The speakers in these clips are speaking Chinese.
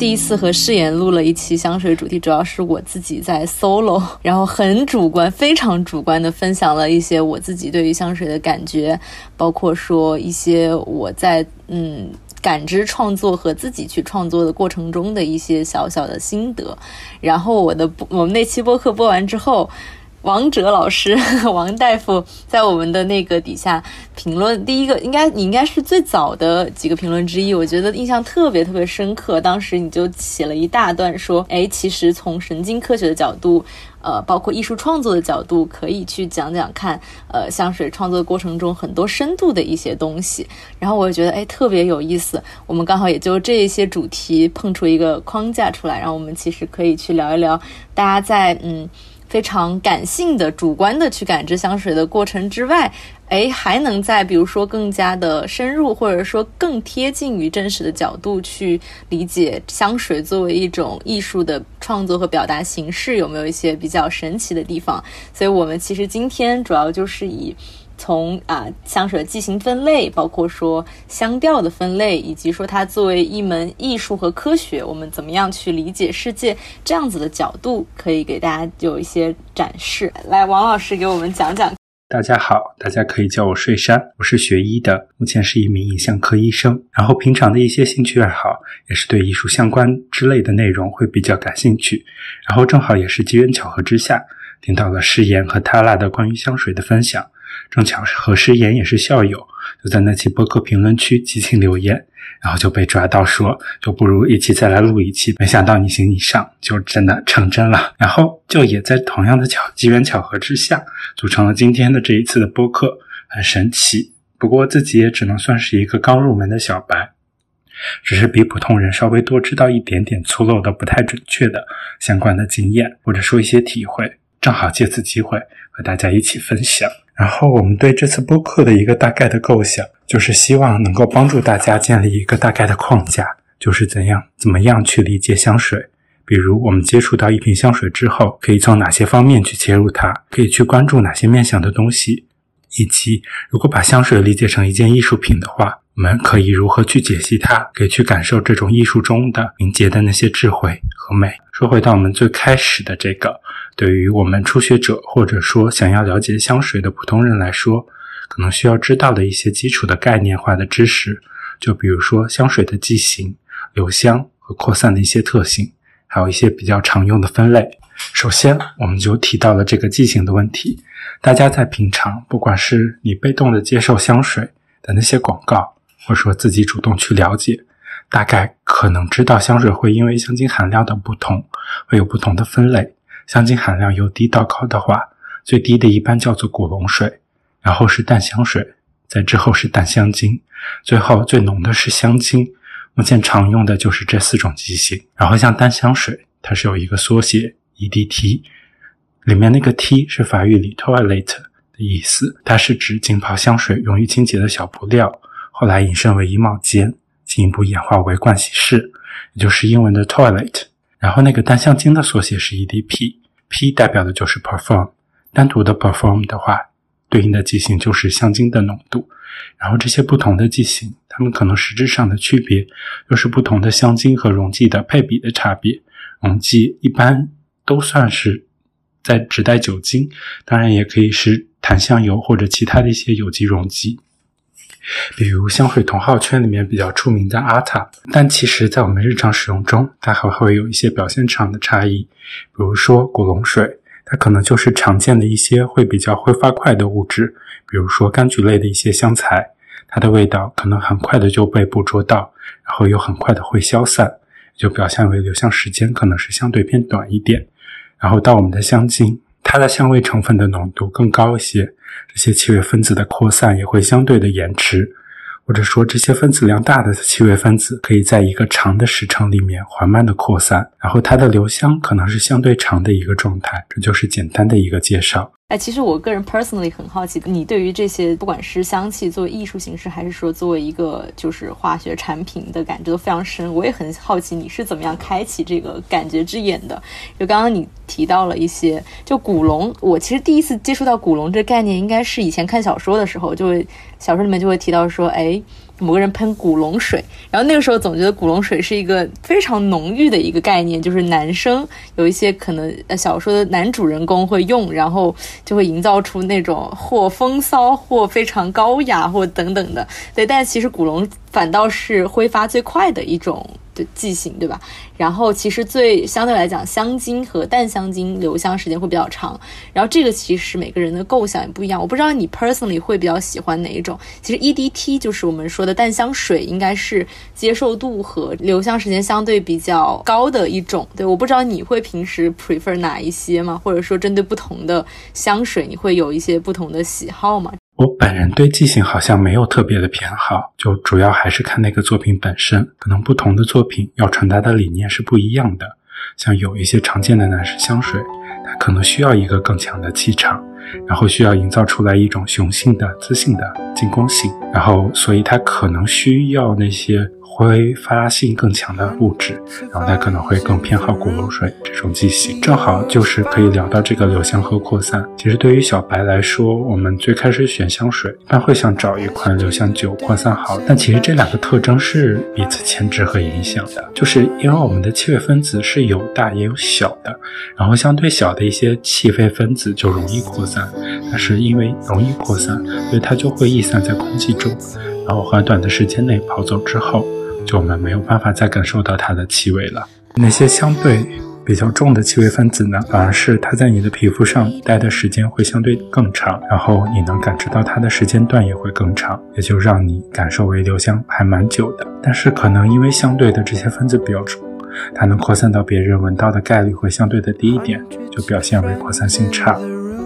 第一次和誓言录了一期香水主题，主要是我自己在 solo，然后很主观、非常主观的分享了一些我自己对于香水的感觉，包括说一些我在嗯感知创作和自己去创作的过程中的一些小小的心得。然后我的我们那期播客播完之后。王哲老师，王大夫在我们的那个底下评论，第一个应该你应该是最早的几个评论之一，我觉得印象特别特别深刻。当时你就写了一大段说，哎，其实从神经科学的角度，呃，包括艺术创作的角度，可以去讲讲看，呃，香水创作过程中很多深度的一些东西。然后我就觉得，哎，特别有意思。我们刚好也就这一些主题碰出一个框架出来，然后我们其实可以去聊一聊，大家在嗯。非常感性的、主观的去感知香水的过程之外，哎，还能在比如说更加的深入，或者说更贴近于真实的角度去理解香水作为一种艺术的创作和表达形式，有没有一些比较神奇的地方？所以我们其实今天主要就是以。从啊香水的剂型分类，包括说香调的分类，以及说它作为一门艺术和科学，我们怎么样去理解世界，这样子的角度，可以给大家有一些展示。来，王老师给我们讲讲。大家好，大家可以叫我睡山，我是学医的，目前是一名影像科医生。然后平常的一些兴趣爱好，也是对艺术相关之类的内容会比较感兴趣。然后正好也是机缘巧合之下，听到了誓言和塔拉的关于香水的分享。正巧是何诗言也是校友，就在那期播客评论区激情留言，然后就被抓到说，就不如一起再来录一期。没想到你行你上，就真的成真了。然后就也在同样的巧机缘巧合之下，组成了今天的这一次的播客，很神奇。不过自己也只能算是一个刚入门的小白，只是比普通人稍微多知道一点点粗陋的、不太准确的相关的经验，或者说一些体会，正好借此机会和大家一起分享。然后我们对这次播客的一个大概的构想，就是希望能够帮助大家建立一个大概的框架，就是怎样怎么样去理解香水。比如我们接触到一瓶香水之后，可以从哪些方面去切入它，可以去关注哪些面向的东西，以及如果把香水理解成一件艺术品的话，我们可以如何去解析它，可以去感受这种艺术中的凝结的那些智慧和美。说回到我们最开始的这个。对于我们初学者，或者说想要了解香水的普通人来说，可能需要知道的一些基础的概念化的知识，就比如说香水的剂型、留香和扩散的一些特性，还有一些比较常用的分类。首先，我们就提到了这个剂型的问题。大家在平常，不管是你被动的接受香水的那些广告，或者说自己主动去了解，大概可能知道香水会因为香精含量的不同，会有不同的分类。香精含量由低到高的话，最低的一般叫做古龙水，然后是淡香水，在之后是淡香精，最后最浓的是香精。目前常用的就是这四种机型。然后像淡香水，它是有一个缩写 EDT，里面那个 T 是法语里 toilet 的意思，它是指浸泡香水用于清洁的小布料，后来引申为衣帽间，进一步演化为盥洗室，也就是英文的 toilet。然后那个单香精的缩写是 EDP，P 代表的就是 perform，单独的 perform 的话，对应的剂型就是香精的浓度。然后这些不同的剂型，它们可能实质上的区别，又是不同的香精和溶剂的配比的差别。溶剂一般都算是在指代酒精，当然也可以是檀香油或者其他的一些有机溶剂。比如香水同号圈里面比较出名的阿塔，但其实在我们日常使用中，它还会有一些表现上的差异。比如说古龙水，它可能就是常见的一些会比较挥发快的物质，比如说柑橘类的一些香材，它的味道可能很快的就被捕捉到，然后又很快的会消散，就表现为留香时间可能是相对偏短一点。然后到我们的香精。它的香味成分的浓度更高一些，这些气味分子的扩散也会相对的延迟，或者说这些分子量大的气味分子可以在一个长的时长里面缓慢的扩散，然后它的留香可能是相对长的一个状态。这就是简单的一个介绍。哎，其实我个人 personally 很好奇，你对于这些不管是香气作为艺术形式，还是说作为一个就是化学产品的感知都非常深。我也很好奇你是怎么样开启这个感觉之眼的。就刚刚你提到了一些，就古龙，我其实第一次接触到古龙这概念，应该是以前看小说的时候，就会小说里面就会提到说，哎。某个人喷古龙水，然后那个时候总觉得古龙水是一个非常浓郁的一个概念，就是男生有一些可能小说的男主人公会用，然后就会营造出那种或风骚或非常高雅或等等的。对，但其实古龙反倒是挥发最快的一种。的剂型对吧？然后其实最相对来讲，香精和淡香精留香时间会比较长。然后这个其实每个人的构想也不一样。我不知道你 personally 会比较喜欢哪一种。其实 E D T 就是我们说的淡香水，应该是接受度和留香时间相对比较高的一种。对，我不知道你会平时 prefer 哪一些吗？或者说针对不同的香水，你会有一些不同的喜好吗？我本人对记性好像没有特别的偏好，就主要还是看那个作品本身。可能不同的作品要传达的理念是不一样的。像有一些常见的男士香水，它可能需要一个更强的气场，然后需要营造出来一种雄性的、自信的进攻性，然后所以它可能需要那些。挥发性更强的物质，然后它可能会更偏好古龙水这种剂型。正好就是可以聊到这个留香和扩散。其实对于小白来说，我们最开始选香水，一般会想找一款留香久、扩散好。但其实这两个特征是彼此牵制和影响的，就是因为我们的气味分子是有大也有小的，然后相对小的一些气味分子就容易扩散，但是因为容易扩散，所以它就会逸散在空气中，然后很短的时间内跑走之后。就我们没有办法再感受到它的气味了。那些相对比较重的气味分子呢，反而是它在你的皮肤上待的时间会相对更长，然后你能感知到它的时间段也会更长，也就让你感受为留香还蛮久的。但是可能因为相对的这些分子比较重，它能扩散到别人闻到的概率会相对的低一点，就表现为扩散性差。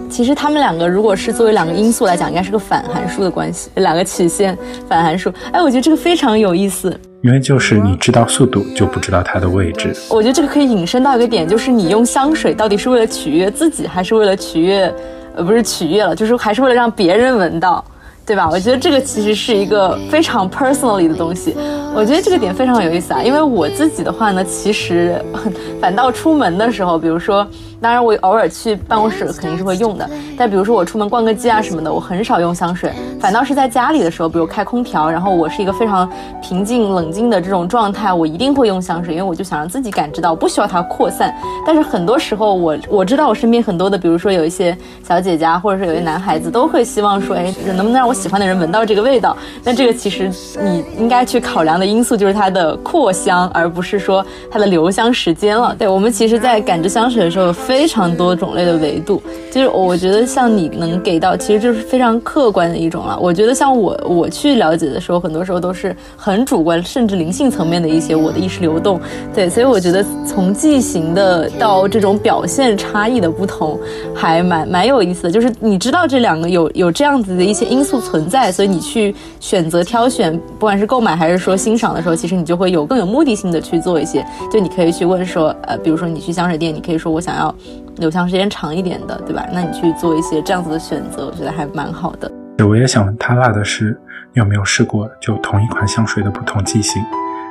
其实他们两个如果是作为两个因素来讲，应该是个反函数的关系，两个曲线反函数。哎，我觉得这个非常有意思。因为就是你知道速度，就不知道它的位置。我觉得这个可以引申到一个点，就是你用香水到底是为了取悦自己，还是为了取悦，呃，不是取悦了，就是还是为了让别人闻到，对吧？我觉得这个其实是一个非常 personally 的东西。我觉得这个点非常有意思啊，因为我自己的话呢，其实 反倒出门的时候，比如说。当然，我偶尔去办公室肯定是会用的。但比如说我出门逛个街啊什么的，我很少用香水。反倒是在家里的时候，比如开空调，然后我是一个非常平静冷静的这种状态，我一定会用香水，因为我就想让自己感知到，不需要它扩散。但是很多时候，我我知道我身边很多的，比如说有一些小姐姐，或者是有些男孩子，都会希望说，哎，能不能让我喜欢的人闻到这个味道？那这个其实你应该去考量的因素就是它的扩香，而不是说它的留香时间了。对我们其实，在感知香水的时候。非非常多种类的维度，就是我觉得像你能给到，其实就是非常客观的一种了。我觉得像我我去了解的时候，很多时候都是很主观，甚至灵性层面的一些我的意识流动。对，所以我觉得从剂型的到这种表现差异的不同，还蛮蛮有意思的。就是你知道这两个有有这样子的一些因素存在，所以你去选择挑选，不管是购买还是说欣赏的时候，其实你就会有更有目的性的去做一些。就你可以去问说，呃，比如说你去香水店，你可以说我想要。留香时间长一点的，对吧？那你去做一些这样子的选择，我觉得还蛮好的。我也想问他辣的是，你有没有试过就同一款香水的不同剂型？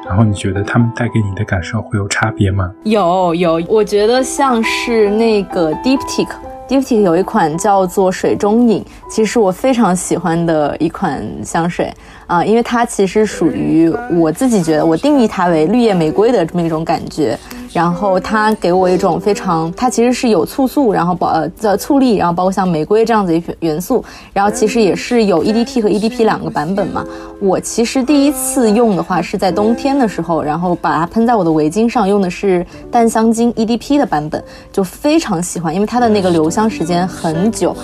然后你觉得他们带给你的感受会有差别吗？有有，我觉得像是那个 Diptyque，Diptyque 有一款叫做水中影，其实我非常喜欢的一款香水。啊，因为它其实属于我自己觉得，我定义它为绿叶玫瑰的这么一种感觉。然后它给我一种非常，它其实是有醋素，然后包呃的醋粒，然后包括像玫瑰这样子一元素。然后其实也是有 EDT 和 EDP 两个版本嘛。我其实第一次用的话是在冬天的时候，然后把它喷在我的围巾上，用的是淡香精 EDP 的版本，就非常喜欢，因为它的那个留香时间很久。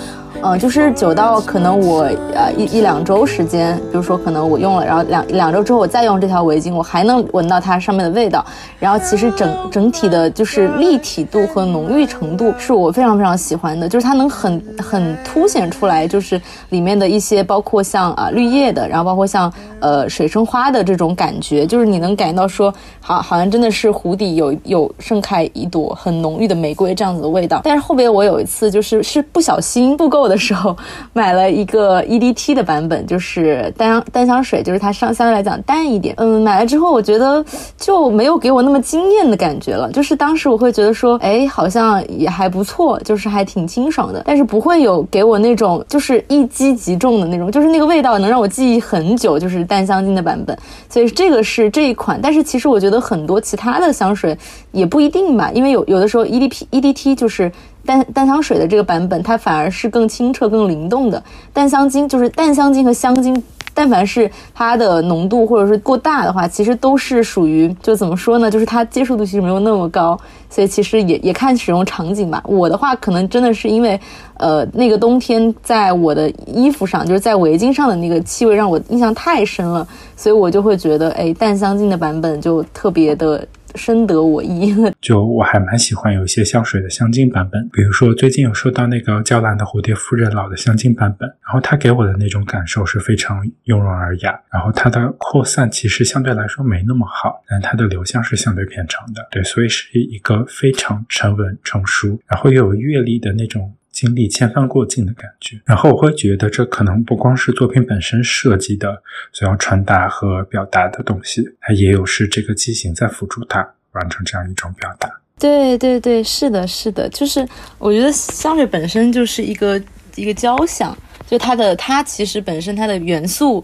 嗯，就是久到可能我呃一一两周时间，比如说可能我用了，然后两两周之后我再用这条围巾，我还能闻到它上面的味道。然后其实整整体的就是立体度和浓郁程度是我非常非常喜欢的，就是它能很很凸显出来，就是里面的一些包括像啊绿叶的，然后包括像呃水生花的这种感觉，就是你能感觉到说好好像真的是湖底有有盛开一朵很浓郁的玫瑰这样子的味道。但是后边我有一次就是是不小心不够的。时候买了一个 EDT 的版本，就是淡香淡香水，就是它相相对来讲淡一点。嗯，买了之后我觉得就没有给我那么惊艳的感觉了。就是当时我会觉得说，哎，好像也还不错，就是还挺清爽的，但是不会有给我那种就是一击即中的那种，就是那个味道能让我记忆很久。就是淡香精的版本，所以这个是这一款。但是其实我觉得很多其他的香水也不一定吧，因为有有的时候 EDP EDT 就是淡淡香水的这个版本，它反而是更清澈、更灵动的。淡香精就是淡香精和香精。但凡是它的浓度或者是过大的话，其实都是属于就怎么说呢？就是它接受度其实没有那么高，所以其实也也看使用场景吧。我的话可能真的是因为，呃，那个冬天在我的衣服上，就是在围巾上的那个气味让我印象太深了，所以我就会觉得，哎，淡香精的版本就特别的。深得我意，就我还蛮喜欢有一些香水的香精版本，比如说最近有收到那个娇兰的蝴蝶夫人老的香精版本，然后它给我的那种感受是非常雍容而雅，然后它的扩散其实相对来说没那么好，但它的留香是相对偏长的，对，所以是一个非常沉稳成熟，然后又有阅历的那种。经历千帆过尽的感觉，然后我会觉得这可能不光是作品本身设计的所要传达和表达的东西，它也有是这个机型在辅助它完成这样一种表达。对对对，是的，是的，就是我觉得香水本身就是一个一个交响，就它的它其实本身它的元素。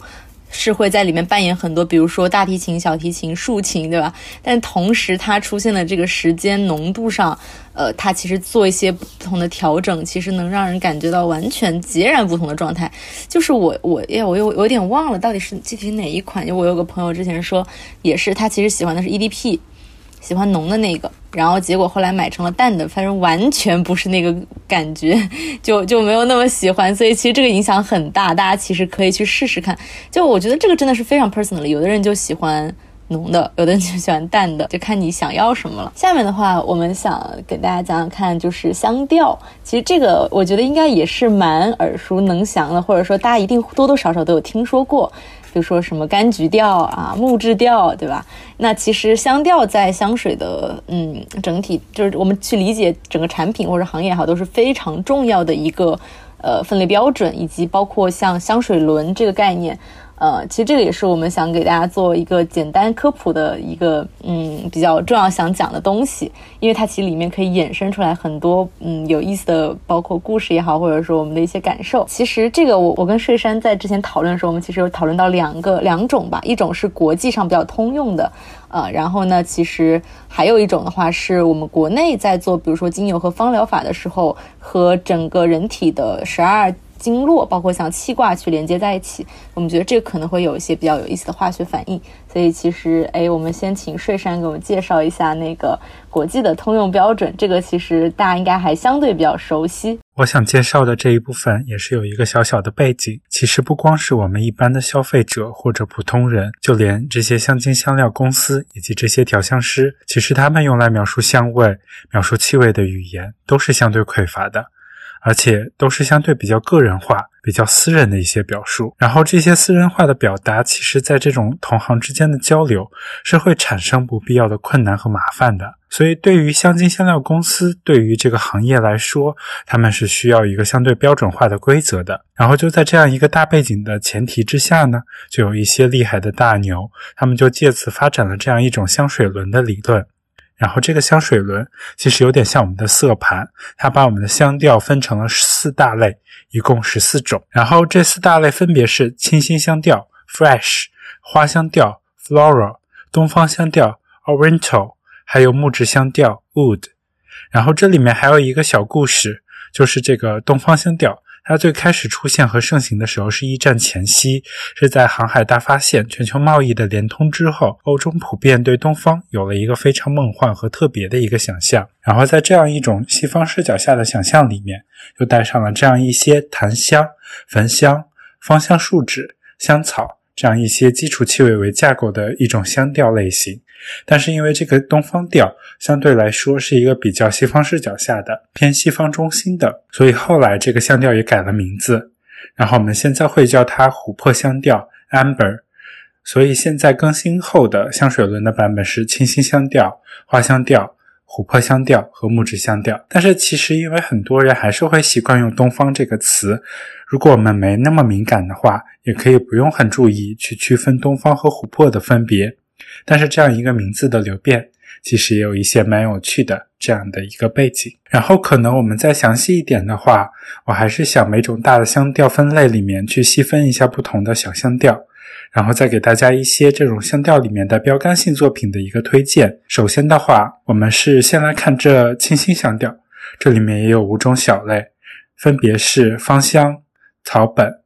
是会在里面扮演很多，比如说大提琴、小提琴、竖琴，对吧？但同时它出现的这个时间浓度上，呃，它其实做一些不同的调整，其实能让人感觉到完全截然不同的状态。就是我我哎，我又有点忘了到底是具体哪一款，因为我有个朋友之前说，也是他其实喜欢的是 EDP。喜欢浓的那个，然后结果后来买成了淡的，反正完全不是那个感觉，就就没有那么喜欢。所以其实这个影响很大，大家其实可以去试试看。就我觉得这个真的是非常 personal 的，有的人就喜欢浓的，有的人就喜欢淡的，就看你想要什么了。下面的话，我们想给大家讲讲看，就是香调。其实这个我觉得应该也是蛮耳熟能详的，或者说大家一定多多少少都有听说过。就说什么柑橘调啊、木质调，对吧？那其实香调在香水的嗯整体，就是我们去理解整个产品或者行业也好，都是非常重要的一个呃分类标准，以及包括像香水轮这个概念。呃，其实这个也是我们想给大家做一个简单科普的一个，嗯，比较重要想讲的东西，因为它其实里面可以衍生出来很多，嗯，有意思的，包括故事也好，或者说我们的一些感受。其实这个我我跟睡山在之前讨论的时候，我们其实有讨论到两个两种吧，一种是国际上比较通用的，呃，然后呢，其实还有一种的话是我们国内在做，比如说精油和芳疗法的时候，和整个人体的十二。经络包括像气挂去连接在一起，我们觉得这个可能会有一些比较有意思的化学反应。所以其实，哎，我们先请睡山给我们介绍一下那个国际的通用标准。这个其实大家应该还相对比较熟悉。我想介绍的这一部分也是有一个小小的背景。其实不光是我们一般的消费者或者普通人，就连这些香精香料公司以及这些调香师，其实他们用来描述香味、描述气味的语言都是相对匮乏的。而且都是相对比较个人化、比较私人的一些表述，然后这些私人化的表达，其实在这种同行之间的交流是会产生不必要的困难和麻烦的。所以，对于香精香料公司，对于这个行业来说，他们是需要一个相对标准化的规则的。然后就在这样一个大背景的前提之下呢，就有一些厉害的大牛，他们就借此发展了这样一种香水轮的理论。然后这个香水轮其实有点像我们的色盘，它把我们的香调分成了四大类，一共十四种。然后这四大类分别是清新香调 （fresh）、花香调 （floral）、东方香调 （oriental），还有木质香调 （wood）。然后这里面还有一个小故事，就是这个东方香调。它最开始出现和盛行的时候是一战前夕，是在航海大发现、全球贸易的连通之后，欧洲普遍对东方有了一个非常梦幻和特别的一个想象。然后在这样一种西方视角下的想象里面，又带上了这样一些檀香、焚香、芳香树脂、香草这样一些基础气味为架构的一种香调类型。但是因为这个东方调相对来说是一个比较西方视角下的偏西方中心的，所以后来这个香调也改了名字，然后我们现在会叫它琥珀香调 （amber）。所以现在更新后的香水轮的版本是清新香调、花香调、琥珀香调和木质香调。但是其实因为很多人还是会习惯用东方这个词，如果我们没那么敏感的话，也可以不用很注意去区分东方和琥珀的分别。但是这样一个名字的流变。其实也有一些蛮有趣的这样的一个背景，然后可能我们再详细一点的话，我还是想每种大的香调分类里面去细分一下不同的小香调，然后再给大家一些这种香调里面的标杆性作品的一个推荐。首先的话，我们是先来看这清新香调，这里面也有五种小类，分别是芳香、草本、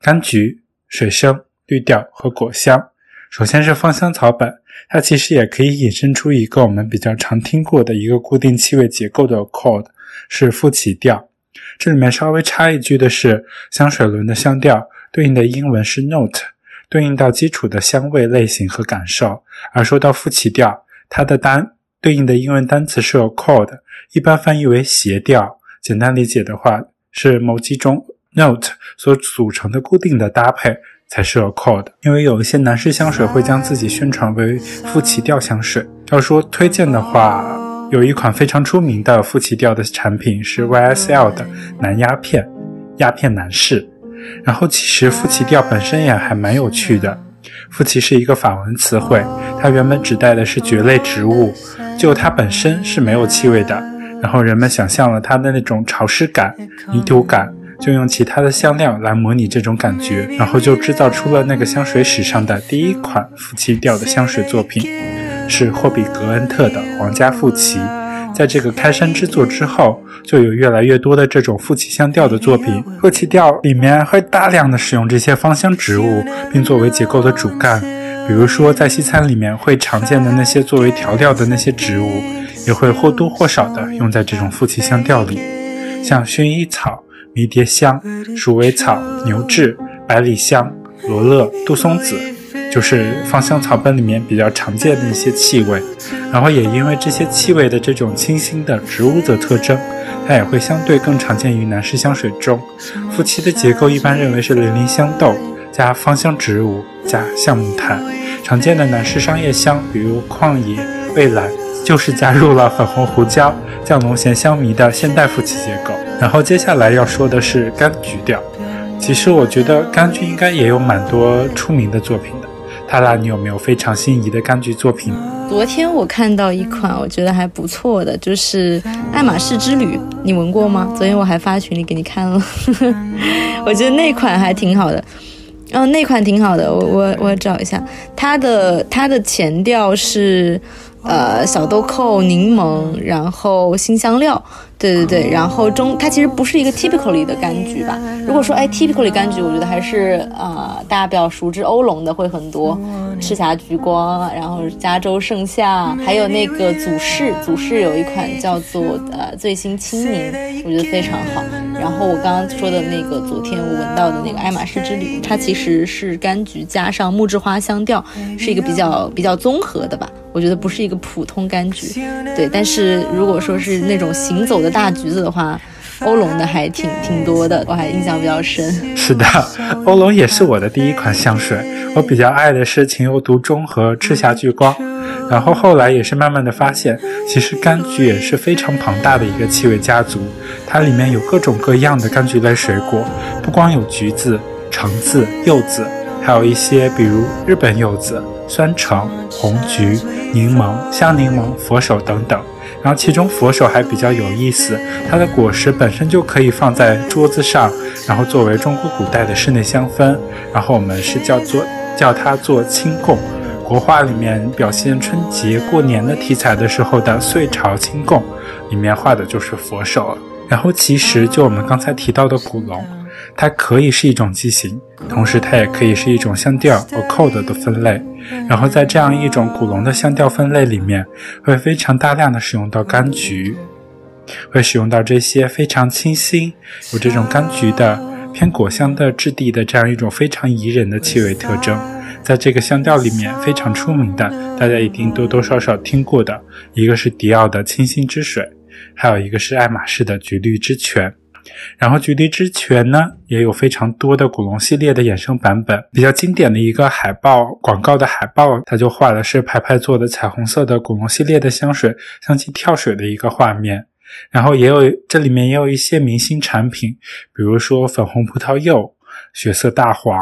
柑橘、水生、绿调和果香。首先是芳香草本。它其实也可以引申出一个我们比较常听过的一个固定气味结构的 chord，是复起调。这里面稍微插一句的是，香水轮的香调对应的英文是 note，对应到基础的香味类型和感受。而说到复起调，它的单对应的英文单词是 chord，一般翻译为斜调。简单理解的话，是某几种 note 所组成的固定的搭配。才是 accord，因为有一些男士香水会将自己宣传为富奇调香水。要说推荐的话，有一款非常出名的富奇调的产品是 YSL 的男鸦片，鸦片男士。然后其实富奇调本身也还蛮有趣的，富奇是一个法文词汇，它原本指代的是蕨类植物，就它本身是没有气味的。然后人们想象了它的那种潮湿感、泥土感。就用其他的香料来模拟这种感觉，然后就制造出了那个香水史上的第一款夫妻调的香水作品，是霍比格恩特的皇家夫奇。在这个开山之作之后，就有越来越多的这种夫妻香调的作品。夫妻调里面会大量的使用这些芳香植物，并作为结构的主干。比如说在西餐里面会常见的那些作为调料的那些植物，也会或多或少的用在这种夫妻香调里，像薰衣草。迷迭香、鼠尾草、牛至、百里香、罗勒、杜松子，就是芳香草本里面比较常见的一些气味。然后也因为这些气味的这种清新的植物的特征，它也会相对更常见于男士香水中。夫妻的结构一般认为是零陵香豆加芳香植物加橡木炭。常见的男士商业香，比如旷野、蔚蓝，就是加入了粉红胡椒、降浓咸香迷的现代夫妻结构。然后接下来要说的是柑橘调。其实我觉得柑橘应该也有蛮多出名的作品的。塔拉，你有没有非常心仪的柑橘作品？昨天我看到一款我觉得还不错的，就是爱马仕之旅，你闻过吗？昨天我还发群里给你看了，我觉得那款还挺好的。嗯，那款挺好的，我我我找一下，它的它的前调是。呃，小豆蔻、柠檬，然后新香料，对对对，然后中它其实不是一个 typically 的柑橘吧？如果说哎 typically 柑橘，我觉得还是呃大家比较熟知欧龙的会很多，赤霞橘光，然后加州盛夏，还有那个祖氏，祖氏有一款叫做呃最新青柠，我觉得非常好。然后我刚刚说的那个昨天我闻到的那个爱马仕之旅，它其实是柑橘加上木质花香调，是一个比较比较综合的吧。我觉得不是一个普通柑橘，对。但是如果说是那种行走的大橘子的话，欧龙的还挺挺多的，我还印象比较深。是的，欧龙也是我的第一款香水。我比较爱的是情有独钟和赤霞聚光，然后后来也是慢慢的发现，其实柑橘也是非常庞大的一个气味家族，它里面有各种各样的柑橘类水果，不光有橘子、橙子、柚子，还有一些比如日本柚子。酸橙、红橘、柠檬、香柠檬、佛手等等，然后其中佛手还比较有意思，它的果实本身就可以放在桌子上，然后作为中国古代的室内香氛，然后我们是叫做叫它做清供。国画里面表现春节过年的题材的时候的岁朝清供，里面画的就是佛手。然后其实就我们刚才提到的古龙。它可以是一种剂型，同时它也可以是一种香调和 code 的分类。然后在这样一种古龙的香调分类里面，会非常大量的使用到柑橘，会使用到这些非常清新、有这种柑橘的偏果香的质地的这样一种非常宜人的气味特征。在这个香调里面非常出名的，大家一定多多少少听过的，一个是迪奥的清新之水，还有一个是爱马仕的橘绿之泉。然后橘绿之泉呢，也有非常多的古龙系列的衍生版本。比较经典的一个海报广告的海报，它就画的是牌牌做的彩虹色的古龙系列的香水，香气跳水的一个画面。然后也有这里面也有一些明星产品，比如说粉红葡萄柚、血色大黄、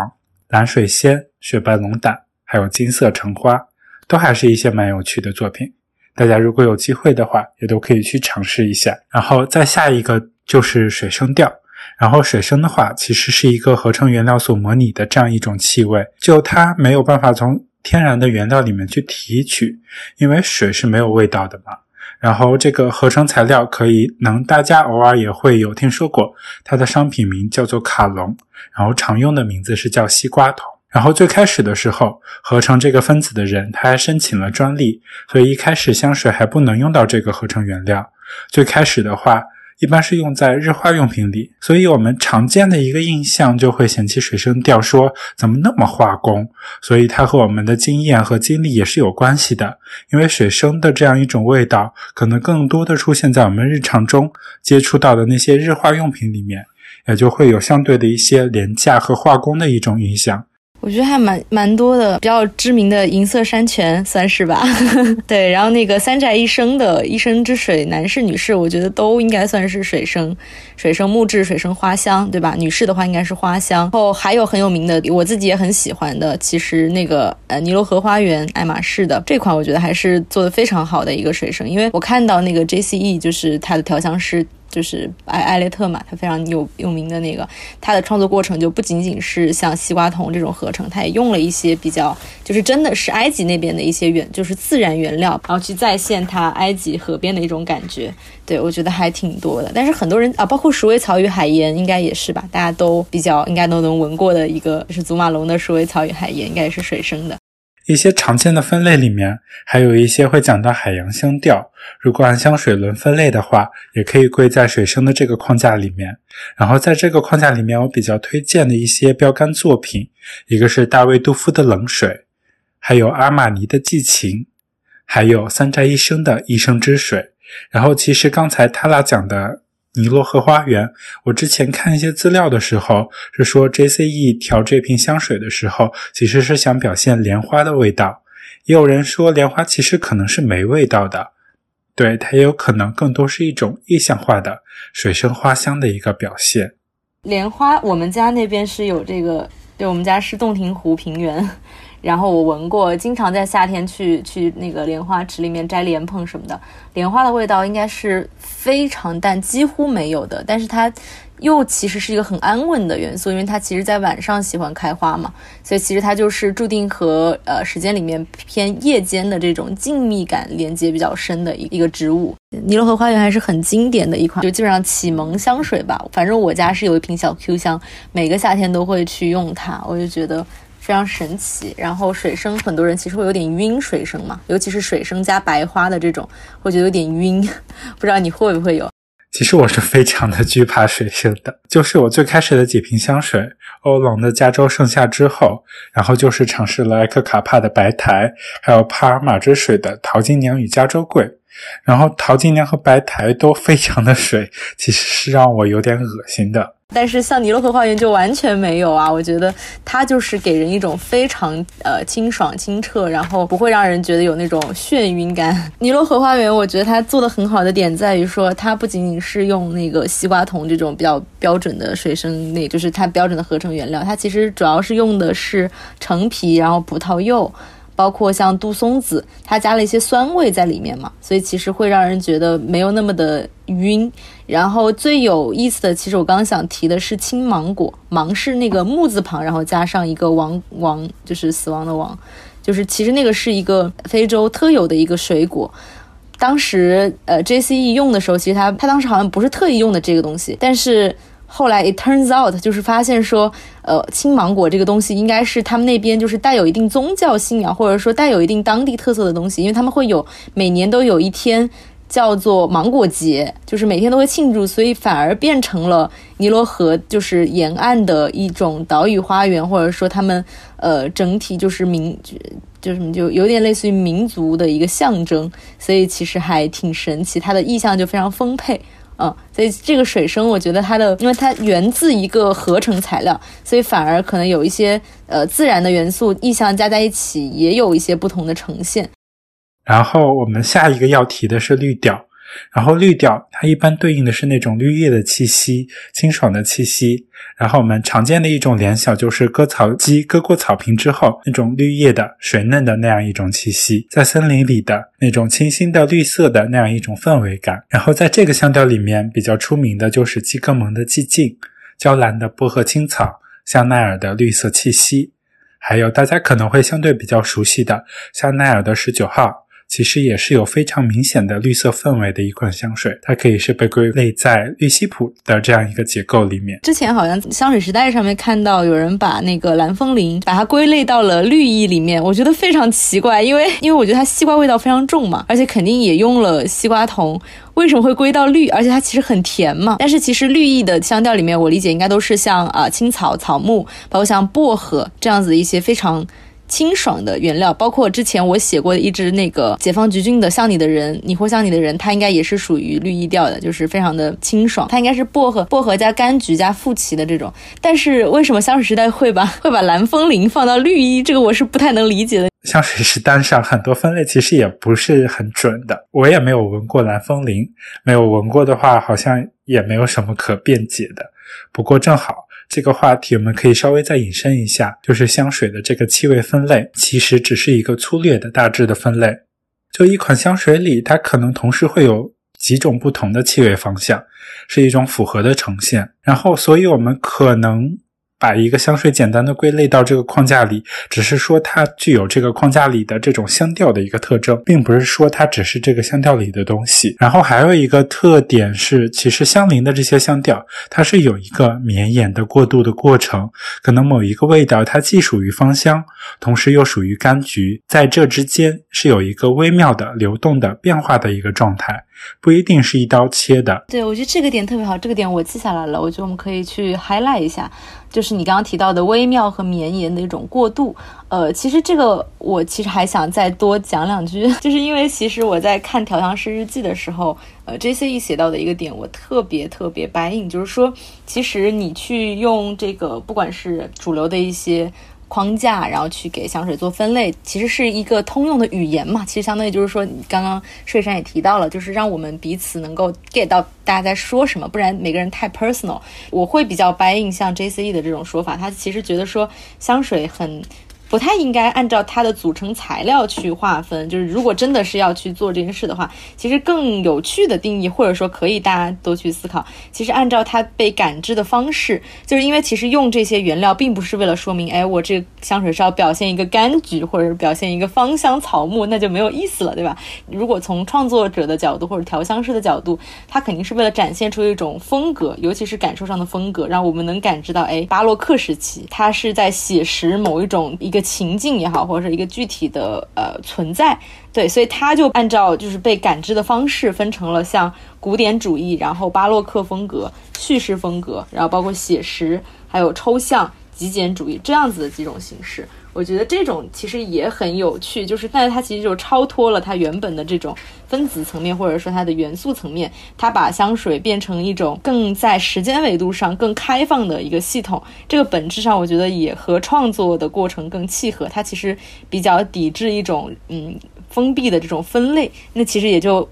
蓝水仙、雪白龙胆，还有金色橙花，都还是一些蛮有趣的作品。大家如果有机会的话，也都可以去尝试一下。然后再下一个就是水生调，然后水生的话，其实是一个合成原料所模拟的这样一种气味，就它没有办法从天然的原料里面去提取，因为水是没有味道的嘛。然后这个合成材料可以能大家偶尔也会有听说过，它的商品名叫做卡龙，然后常用的名字是叫西瓜头。然后最开始的时候，合成这个分子的人他还申请了专利，所以一开始香水还不能用到这个合成原料。最开始的话，一般是用在日化用品里，所以我们常见的一个印象就会嫌弃水生调，说怎么那么化工。所以它和我们的经验和经历也是有关系的，因为水生的这样一种味道，可能更多的出现在我们日常中接触到的那些日化用品里面，也就会有相对的一些廉价和化工的一种影响。我觉得还蛮蛮多的，比较知名的银色山泉算是吧。对，然后那个三宅一生的一生之水，男士、女士，我觉得都应该算是水生、水生木质、水生花香，对吧？女士的话应该是花香。然后还有很有名的，我自己也很喜欢的，其实那个呃尼罗河花园爱马仕的这款，我觉得还是做的非常好的一个水生，因为我看到那个 J C E 就是它的调香师。就是艾艾略特嘛，他非常有有名的那个，他的创作过程就不仅仅是像西瓜酮这种合成，他也用了一些比较，就是真的是埃及那边的一些原，就是自然原料，然后去再现它埃及河边的一种感觉。对我觉得还挺多的，但是很多人啊，包括鼠尾草与海盐，应该也是吧，大家都比较应该都能闻过的一个，就是祖马龙的鼠尾草与海盐，应该也是水生的。一些常见的分类里面，还有一些会讲到海洋香调。如果按香水轮分类的话，也可以归在水生的这个框架里面。然后在这个框架里面，我比较推荐的一些标杆作品，一个是大卫杜夫的冷水，还有阿玛尼的寄情，还有三宅一生的一生之水。然后其实刚才塔拉讲的。尼罗河花园，我之前看一些资料的时候是说，J C E 调这瓶香水的时候，其实是想表现莲花的味道。也有人说，莲花其实可能是没味道的，对它也有可能更多是一种意象化的水生花香的一个表现。莲花，我们家那边是有这个，对我们家是洞庭湖平原。然后我闻过，经常在夏天去去那个莲花池里面摘莲蓬什么的，莲花的味道应该是非常淡，几乎没有的。但是它又其实是一个很安稳的元素，因为它其实在晚上喜欢开花嘛，所以其实它就是注定和呃时间里面偏夜间的这种静谧感连接比较深的一一个植物。尼罗河花园还是很经典的一款，就基本上启蒙香水吧。反正我家是有一瓶小 Q 香，每个夏天都会去用它，我就觉得。非常神奇，然后水生很多人其实会有点晕，水生嘛，尤其是水生加白花的这种，会觉得有点晕，不知道你会不会有？其实我是非常的惧怕水生的，就是我最开始的几瓶香水，欧龙的加州盛夏之后，然后就是尝试了埃克卡帕的白苔，还有帕尔玛之水的淘金娘与加州桂，然后淘金娘和白苔都非常的水，其实是让我有点恶心的。但是像尼罗河花园就完全没有啊！我觉得它就是给人一种非常呃清爽清澈，然后不会让人觉得有那种眩晕感。尼罗河花园我觉得它做的很好的点在于说，它不仅仅是用那个西瓜酮这种比较标准的水生，那就是它标准的合成原料，它其实主要是用的是橙皮，然后葡萄柚。包括像杜松子，它加了一些酸味在里面嘛，所以其实会让人觉得没有那么的晕。然后最有意思的，其实我刚刚想提的是青芒果，芒是那个木字旁，然后加上一个王王，就是死亡的亡，就是其实那个是一个非洲特有的一个水果。当时呃 J C E 用的时候，其实他他当时好像不是特意用的这个东西，但是。后来，it turns out，就是发现说，呃，青芒果这个东西应该是他们那边就是带有一定宗教信仰，或者说带有一定当地特色的东西，因为他们会有每年都有一天叫做芒果节，就是每天都会庆祝，所以反而变成了尼罗河就是沿岸的一种岛屿花园，或者说他们呃整体就是民就什么就有点类似于民族的一个象征，所以其实还挺神奇，它的意象就非常丰沛。嗯，所以这个水声，我觉得它的，因为它源自一个合成材料，所以反而可能有一些呃自然的元素意象加在一起，也有一些不同的呈现。然后我们下一个要提的是绿调。然后绿调，它一般对应的是那种绿叶的气息，清爽的气息。然后我们常见的一种联想就是割草机割过草坪之后那种绿叶的水嫩的那样一种气息，在森林里的那种清新的绿色的那样一种氛围感。然后在这个香调里面比较出名的就是基格蒙的寂静，娇兰的薄荷青草，香奈儿的绿色气息，还有大家可能会相对比较熟悉的香奈儿的十九号。其实也是有非常明显的绿色氛围的一款香水，它可以是被归类在绿西普的这样一个结构里面。之前好像香水时代上面看到有人把那个蓝风铃把它归类到了绿意里面，我觉得非常奇怪，因为 因为我觉得它西瓜味道非常重嘛，而且肯定也用了西瓜酮，为什么会归到绿？而且它其实很甜嘛。但是其实绿意的香调里面，我理解应该都是像啊青草、草木，包括像薄荷这样子的一些非常。清爽的原料，包括之前我写过的一支那个解放橘郡的像你的人，你或像你的人，它应该也是属于绿意调的，就是非常的清爽。它应该是薄荷、薄荷加柑橘加馥奇的这种。但是为什么香水时代会把 会把蓝风铃放到绿意？这个我是不太能理解的。香水时代上很多分类其实也不是很准的，我也没有闻过蓝风铃，没有闻过的话，好像也没有什么可辩解的。不过正好。这个话题我们可以稍微再引申一下，就是香水的这个气味分类，其实只是一个粗略的大致的分类。就一款香水里，它可能同时会有几种不同的气味方向，是一种复合的呈现。然后，所以我们可能。把一个香水简单的归类到这个框架里，只是说它具有这个框架里的这种香调的一个特征，并不是说它只是这个香调里的东西。然后还有一个特点是，其实相邻的这些香调，它是有一个绵延的过渡的过程。可能某一个味道它既属于芳香，同时又属于柑橘，在这之间是有一个微妙的流动的变化的一个状态。不一定是一刀切的。对，我觉得这个点特别好，这个点我记下来了。我觉得我们可以去 highlight 一下，就是你刚刚提到的微妙和绵延的一种过渡。呃，其实这个我其实还想再多讲两句，就是因为其实我在看调香师日记的时候，呃，JCE 写到的一个点，我特别特别白印，就是说，其实你去用这个，不管是主流的一些。框架，然后去给香水做分类，其实是一个通用的语言嘛。其实相当于就是说，你刚刚睡山也提到了，就是让我们彼此能够 get 到大家在说什么，不然每个人太 personal。我会比较 buying 像 JCE 的这种说法，他其实觉得说香水很。不太应该按照它的组成材料去划分，就是如果真的是要去做这件事的话，其实更有趣的定义，或者说可以大家都去思考，其实按照它被感知的方式，就是因为其实用这些原料并不是为了说明，哎，我这个香水是要表现一个柑橘，或者表现一个芳香草木，那就没有意思了，对吧？如果从创作者的角度或者调香师的角度，它肯定是为了展现出一种风格，尤其是感受上的风格，让我们能感知到，哎，巴洛克时期，它是在写实某一种一个。情境也好，或者是一个具体的呃存在，对，所以他就按照就是被感知的方式分成了像古典主义，然后巴洛克风格、叙事风格，然后包括写实，还有抽象、极简主义这样子的几种形式。我觉得这种其实也很有趣，就是但是它其实就超脱了它原本的这种分子层面，或者说它的元素层面，它把香水变成一种更在时间维度上更开放的一个系统。这个本质上我觉得也和创作的过程更契合。它其实比较抵制一种嗯封闭的这种分类，那其实也就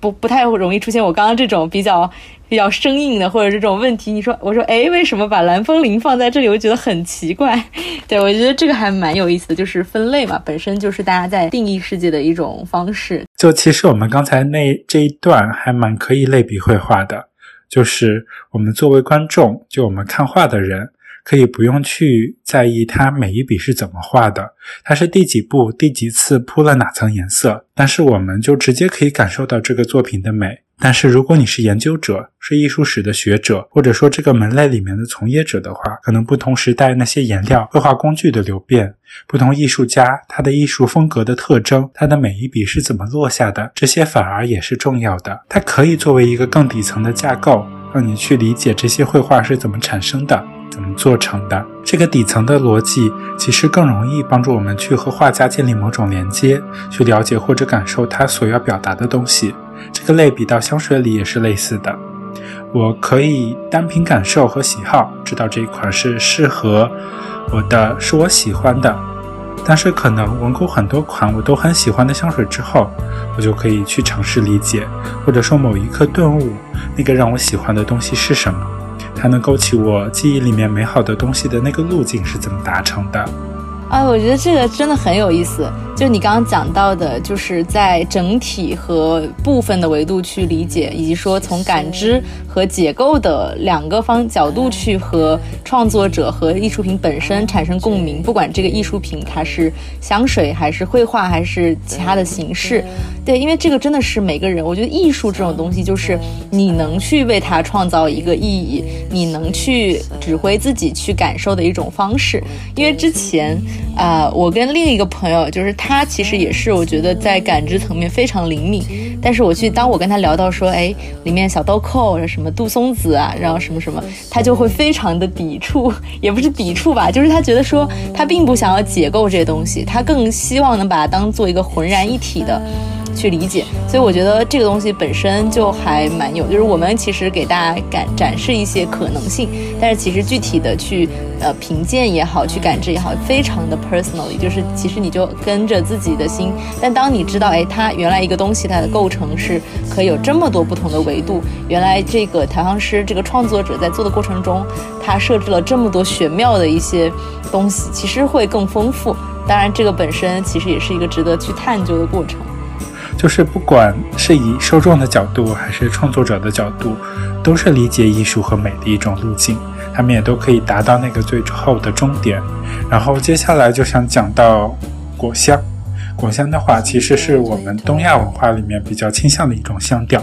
不不太容易出现我刚刚这种比较。比较生硬的或者这种问题，你说我说哎，为什么把蓝风铃放在这里？我觉得很奇怪。对我觉得这个还蛮有意思的，就是分类嘛，本身就是大家在定义世界的一种方式。就其实我们刚才那这一段还蛮可以类比绘画的，就是我们作为观众，就我们看画的人，可以不用去在意它每一笔是怎么画的，它是第几步、第几次铺了哪层颜色，但是我们就直接可以感受到这个作品的美。但是，如果你是研究者，是艺术史的学者，或者说这个门类里面的从业者的话，可能不同时代那些颜料、绘画工具的流变，不同艺术家他的艺术风格的特征，他的每一笔是怎么落下的，这些反而也是重要的。它可以作为一个更底层的架构，让你去理解这些绘画是怎么产生的，怎么做成的。这个底层的逻辑，其实更容易帮助我们去和画家建立某种连接，去了解或者感受他所要表达的东西。这个类比到香水里也是类似的，我可以单凭感受和喜好知道这一款是适合我的，是我喜欢的。但是可能闻过很多款我都很喜欢的香水之后，我就可以去尝试理解，或者说某一刻顿悟，那个让我喜欢的东西是什么，它能勾起我记忆里面美好的东西的那个路径是怎么达成的。啊，我觉得这个真的很有意思。就你刚刚讲到的，就是在整体和部分的维度去理解，以及说从感知和解构的两个方角度去和创作者和艺术品本身产生共鸣。不管这个艺术品它是香水，还是绘画，还是其他的形式，对，因为这个真的是每个人。我觉得艺术这种东西，就是你能去为它创造一个意义，你能去指挥自己去感受的一种方式。因为之前。啊，我跟另一个朋友，就是他其实也是，我觉得在感知层面非常灵敏。但是我去，当我跟他聊到说，哎，里面小豆蔻什么杜松子啊，然后什么什么，他就会非常的抵触，也不是抵触吧，就是他觉得说，他并不想要解构这些东西，他更希望能把它当做一个浑然一体的。去理解，所以我觉得这个东西本身就还蛮有，就是我们其实给大家展展示一些可能性，但是其实具体的去呃评鉴也好，去感知也好，非常的 personally，就是其实你就跟着自己的心。但当你知道，哎，它原来一个东西它的构成是可以有这么多不同的维度，原来这个调香师这个创作者在做的过程中，他设置了这么多玄妙的一些东西，其实会更丰富。当然，这个本身其实也是一个值得去探究的过程。就是不管是以受众的角度，还是创作者的角度，都是理解艺术和美的一种路径。他们也都可以达到那个最后的终点。然后接下来就想讲到果香。果香的话，其实是我们东亚文化里面比较倾向的一种香调。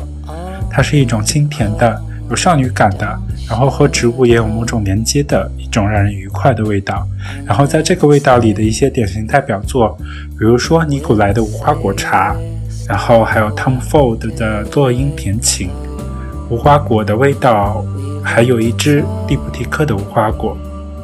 它是一种清甜的、有少女感的，然后和植物也有某种连接的一种让人愉快的味道。然后在这个味道里的一些典型代表作，比如说尼古莱的无花果茶。然后还有 Tom Ford 的落英甜情，无花果的味道，还有一支蒂普提克的无花果。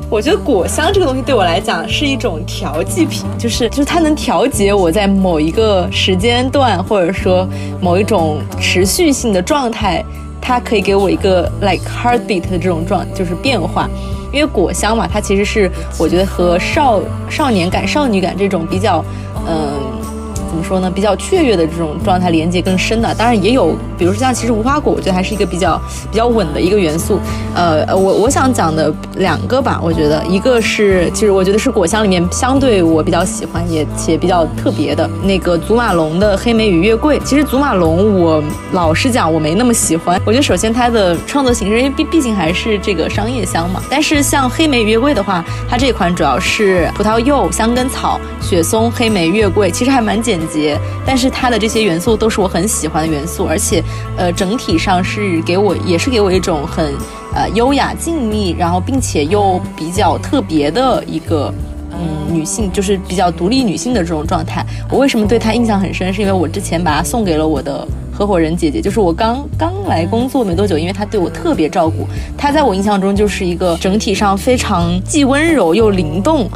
我觉得果香这个东西对我来讲是一种调剂品，就是就是它能调节我在某一个时间段或者说某一种持续性的状态，它可以给我一个 like heartbeat 的这种状就是变化。因为果香嘛，它其实是我觉得和少少年感、少女感这种比较，嗯。怎么说呢？比较雀跃的这种状态，连接更深的。当然也有，比如说像其实无花果，我觉得还是一个比较比较稳的一个元素。呃，我我想讲的两个吧，我觉得一个是，其实我觉得是果香里面相对我比较喜欢也且比较特别的那个祖马龙的黑莓与月桂。其实祖马龙，我老实讲我没那么喜欢。我觉得首先它的创作形式，因为毕毕竟还是这个商业香嘛。但是像黑莓月桂的话，它这款主要是葡萄柚、香根草、雪松、黑莓、月桂，其实还蛮简。节，但是它的这些元素都是我很喜欢的元素，而且，呃，整体上是给我也是给我一种很呃优雅静谧，然后并且又比较特别的一个嗯女性，就是比较独立女性的这种状态。我为什么对她印象很深？是因为我之前把它送给了我的合伙人姐姐，就是我刚刚来工作没多久，因为她对我特别照顾，她在我印象中就是一个整体上非常既温柔又灵动。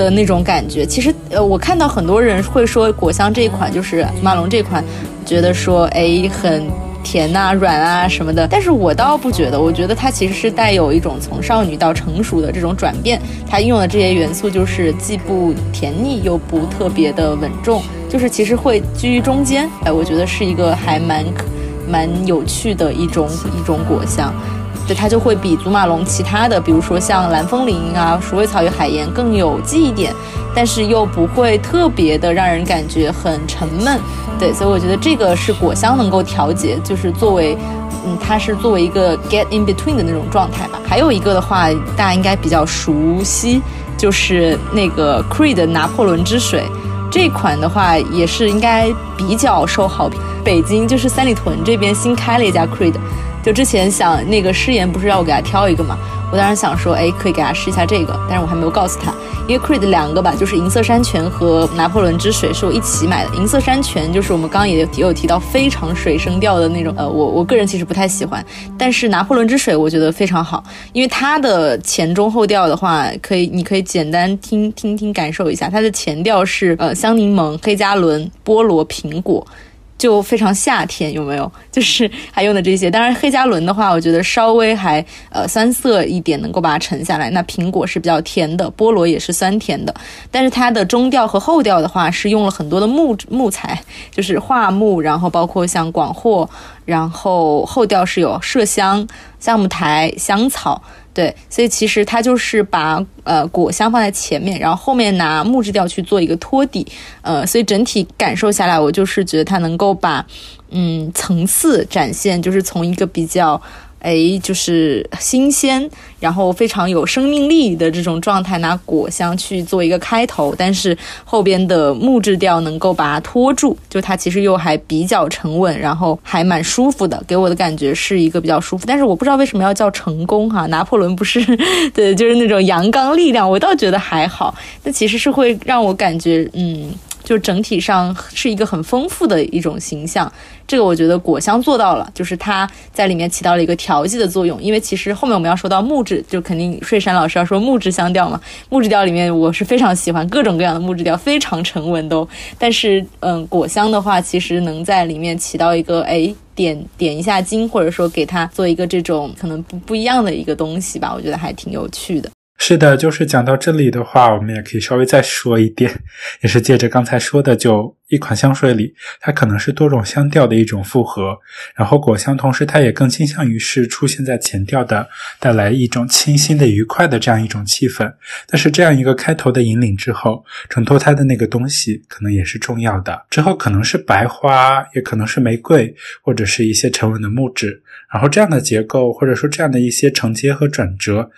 的那种感觉，其实呃，我看到很多人会说果香这一款就是马龙这款，觉得说哎很甜呐、软啊什么的，但是我倒不觉得，我觉得它其实是带有一种从少女到成熟的这种转变，它用的这些元素就是既不甜腻又不特别的稳重，就是其实会居于中间，哎，我觉得是一个还蛮蛮有趣的一种一种果香。它就会比祖马龙其他的，比如说像蓝风铃啊、鼠尾草与海盐更有记忆点，但是又不会特别的让人感觉很沉闷。对，所以我觉得这个是果香能够调节，就是作为，嗯，它是作为一个 get in between 的那种状态吧。还有一个的话，大家应该比较熟悉，就是那个 Creed 拿破仑之水这款的话，也是应该比较受好评。北京就是三里屯这边新开了一家 Creed。就之前想那个诗言不是让我给他挑一个嘛？我当时想说，哎，可以给他试一下这个，但是我还没有告诉他，因为 Creed 两个吧，就是银色山泉和拿破仑之水是我一起买的。银色山泉就是我们刚刚也有提到非常水声调的那种，呃，我我个人其实不太喜欢，但是拿破仑之水我觉得非常好，因为它的前中后调的话，可以你可以简单听听听感受一下，它的前调是呃香柠檬、黑加仑、菠萝、苹果。就非常夏天，有没有？就是还用的这些。当然，黑加仑的话，我觉得稍微还呃酸涩一点，能够把它沉下来。那苹果是比较甜的，菠萝也是酸甜的。但是它的中调和后调的话，是用了很多的木木材，就是桦木，然后包括像广藿，然后后调是有麝香、橡木苔、香草。对，所以其实它就是把呃果香放在前面，然后后面拿木质调去做一个托底，呃，所以整体感受下来，我就是觉得它能够把嗯层次展现，就是从一个比较。哎，就是新鲜，然后非常有生命力的这种状态，拿果香去做一个开头，但是后边的木质调能够把它拖住，就它其实又还比较沉稳，然后还蛮舒服的，给我的感觉是一个比较舒服。但是我不知道为什么要叫成功哈，拿破仑不是对，就是那种阳刚力量，我倒觉得还好，那其实是会让我感觉嗯。就整体上是一个很丰富的一种形象，这个我觉得果香做到了，就是它在里面起到了一个调剂的作用。因为其实后面我们要说到木质，就肯定睡山老师要说木质香调嘛。木质调里面我是非常喜欢各种各样的木质调，非常沉稳都。但是嗯，果香的话，其实能在里面起到一个哎点点一下睛，或者说给它做一个这种可能不不一样的一个东西吧，我觉得还挺有趣的。是的，就是讲到这里的话，我们也可以稍微再说一点，也是借着刚才说的，就一款香水里，它可能是多种香调的一种复合，然后果香同时它也更倾向于是出现在前调的，带来一种清新的、愉快的这样一种气氛。但是这样一个开头的引领之后，衬托它的那个东西可能也是重要的。之后可能是白花，也可能是玫瑰，或者是一些沉稳的木质，然后这样的结构或者说这样的一些承接和转折。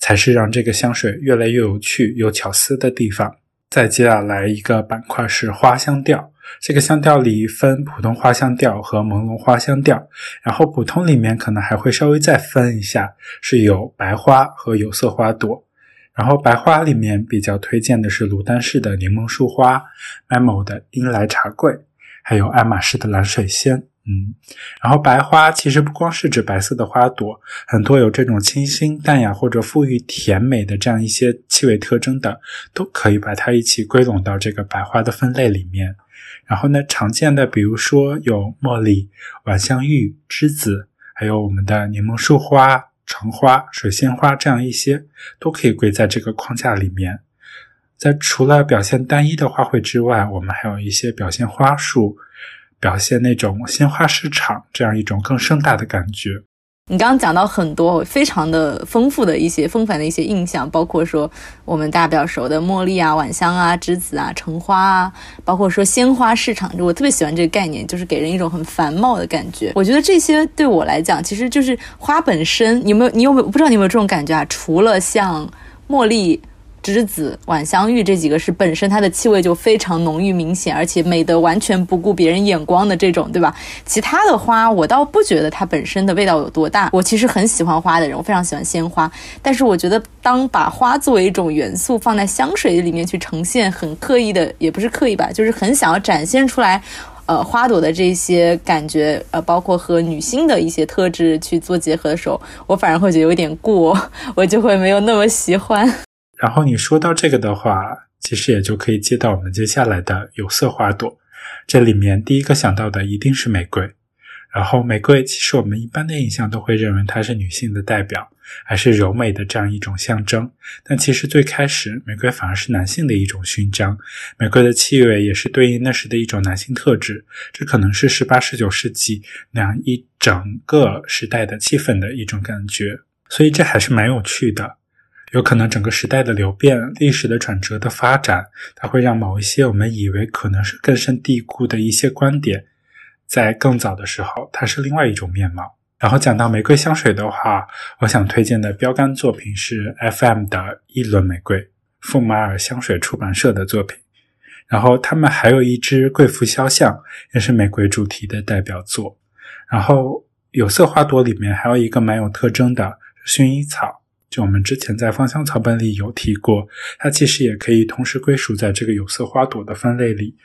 才是让这个香水越来越有趣、有巧思的地方。再接下来一个板块是花香调，这个香调里分普通花香调和朦胧花香调，然后普通里面可能还会稍微再分一下，是有白花和有色花朵。然后白花里面比较推荐的是卢丹氏的柠檬树花、Memo 的英莱茶桂，还有爱马仕的蓝水仙。嗯，然后白花其实不光是指白色的花朵，很多有这种清新淡雅或者馥郁甜美的这样一些气味特征的，都可以把它一起归拢到这个白花的分类里面。然后呢，常见的比如说有茉莉、晚香玉、栀子，还有我们的柠檬树花、橙花、水仙花这样一些，都可以归在这个框架里面。在除了表现单一的花卉之外，我们还有一些表现花束。表现那种鲜花市场这样一种更盛大的感觉。你刚刚讲到很多非常的丰富的一些风帆的一些印象，包括说我们大家比较熟的茉莉啊、晚香啊、栀子啊、橙花啊，包括说鲜花市场，我特别喜欢这个概念，就是给人一种很繁茂的感觉。我觉得这些对我来讲，其实就是花本身。你有没有？你有没有？不知道你有没有这种感觉啊？除了像茉莉。栀子、晚香玉这几个是本身它的气味就非常浓郁明显，而且美得完全不顾别人眼光的这种，对吧？其他的花我倒不觉得它本身的味道有多大。我其实很喜欢花的人，我非常喜欢鲜花，但是我觉得当把花作为一种元素放在香水里面去呈现，很刻意的，也不是刻意吧，就是很想要展现出来，呃，花朵的这些感觉，呃，包括和女性的一些特质去做结合的时候，我反而会觉得有点过，我就会没有那么喜欢。然后你说到这个的话，其实也就可以接到我们接下来的有色花朵。这里面第一个想到的一定是玫瑰。然后玫瑰，其实我们一般的印象都会认为它是女性的代表，还是柔美的这样一种象征。但其实最开始，玫瑰反而是男性的一种勋章。玫瑰的气味也是对应那时的一种男性特质。这可能是十八、十九世纪那样一整个时代的气氛的一种感觉。所以这还是蛮有趣的。有可能整个时代的流变、历史的转折的发展，它会让某一些我们以为可能是根深蒂固的一些观点，在更早的时候，它是另外一种面貌。然后讲到玫瑰香水的话，我想推荐的标杆作品是 FM 的一轮玫瑰，富马尔香水出版社的作品。然后他们还有一支贵妇肖像，也是玫瑰主题的代表作。然后有色花朵里面还有一个蛮有特征的薰衣草。就我们之前在芳香草本里有提过，它其实也可以同时归属在这个有色花朵的分类里。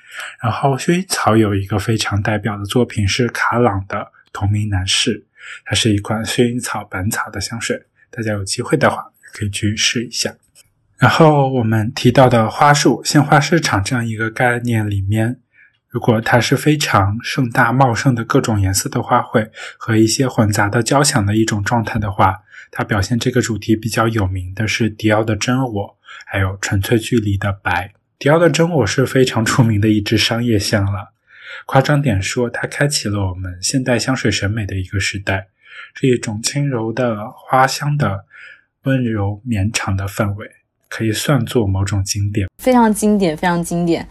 然后薰衣草有一个非常代表的作品是卡朗的同名男士，它是一款薰衣草本草的香水，大家有机会的话可以去试一下。然后我们提到的花束、鲜花市场这样一个概念里面，如果它是非常盛大茂盛的各种颜色的花卉和一些混杂的交响的一种状态的话，它表现这个主题比较有名的是迪奥的真我，还有纯粹距离的白。迪奥的真我是非常出名的一支商业香了，夸张点说，它开启了我们现代香水审美的一个时代，是一种轻柔的花香的温柔绵长的氛围，可以算作某种经典，非常经典，非常经典。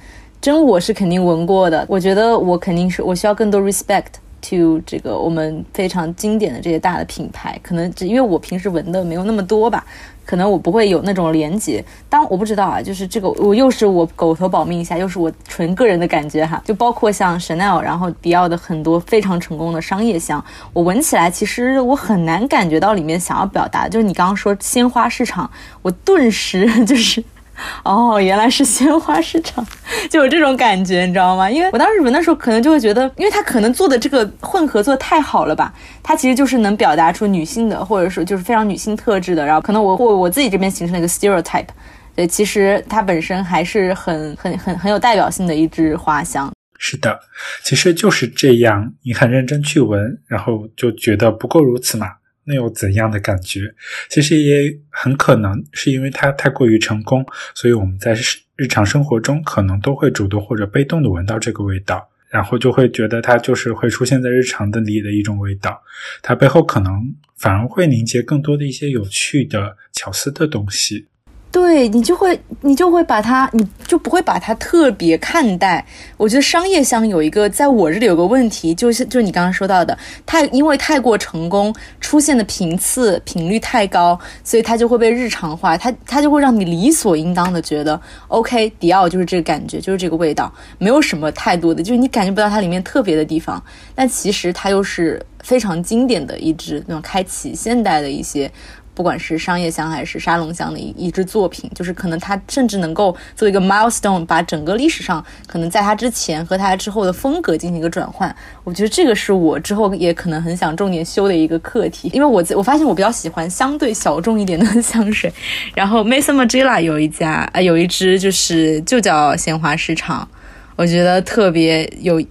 真我是肯定闻过的，我觉得我肯定是我需要更多 respect to 这个我们非常经典的这些大的品牌，可能只因为我平时闻的没有那么多吧，可能我不会有那种连接。当我不知道啊，就是这个我又是我狗头保命一下，又是我纯个人的感觉哈，就包括像 Chanel，然后迪奥的很多非常成功的商业香，我闻起来其实我很难感觉到里面想要表达，就是你刚刚说鲜花市场，我顿时 就是。哦，原来是鲜花市场，就有这种感觉，你知道吗？因为我当时闻的时候，可能就会觉得，因为它可能做的这个混合做太好了吧，它其实就是能表达出女性的，或者说就是非常女性特质的。然后可能我或我自己这边形成了一个 stereotype，对，其实它本身还是很很很很有代表性的一支花香。是的，其实就是这样，你很认真去闻，然后就觉得不过如此嘛。那有怎样的感觉？其实也很可能是因为它太过于成功，所以我们在日常生活中可能都会主动或者被动的闻到这个味道，然后就会觉得它就是会出现在日常的里的一种味道。它背后可能反而会凝结更多的一些有趣的巧思的东西。对你就会，你就会把它，你就不会把它特别看待。我觉得商业香有一个，在我这里有个问题，就是就你刚刚说到的，太因为太过成功，出现的频次频率太高，所以它就会被日常化，它它就会让你理所应当的觉得，OK，迪奥就是这个感觉，就是这个味道，没有什么太多的，就是你感觉不到它里面特别的地方。但其实它又是非常经典的一支那种开启现代的一些。不管是商业香还是沙龙香的一一支作品，就是可能它甚至能够做一个 milestone，把整个历史上可能在它之前和它之后的风格进行一个转换。我觉得这个是我之后也可能很想重点修的一个课题，因为我我发现我比较喜欢相对小众一点的 香水。然后 Maison Margiela 有一家啊，有一支就是就叫鲜花市场，我觉得特别有。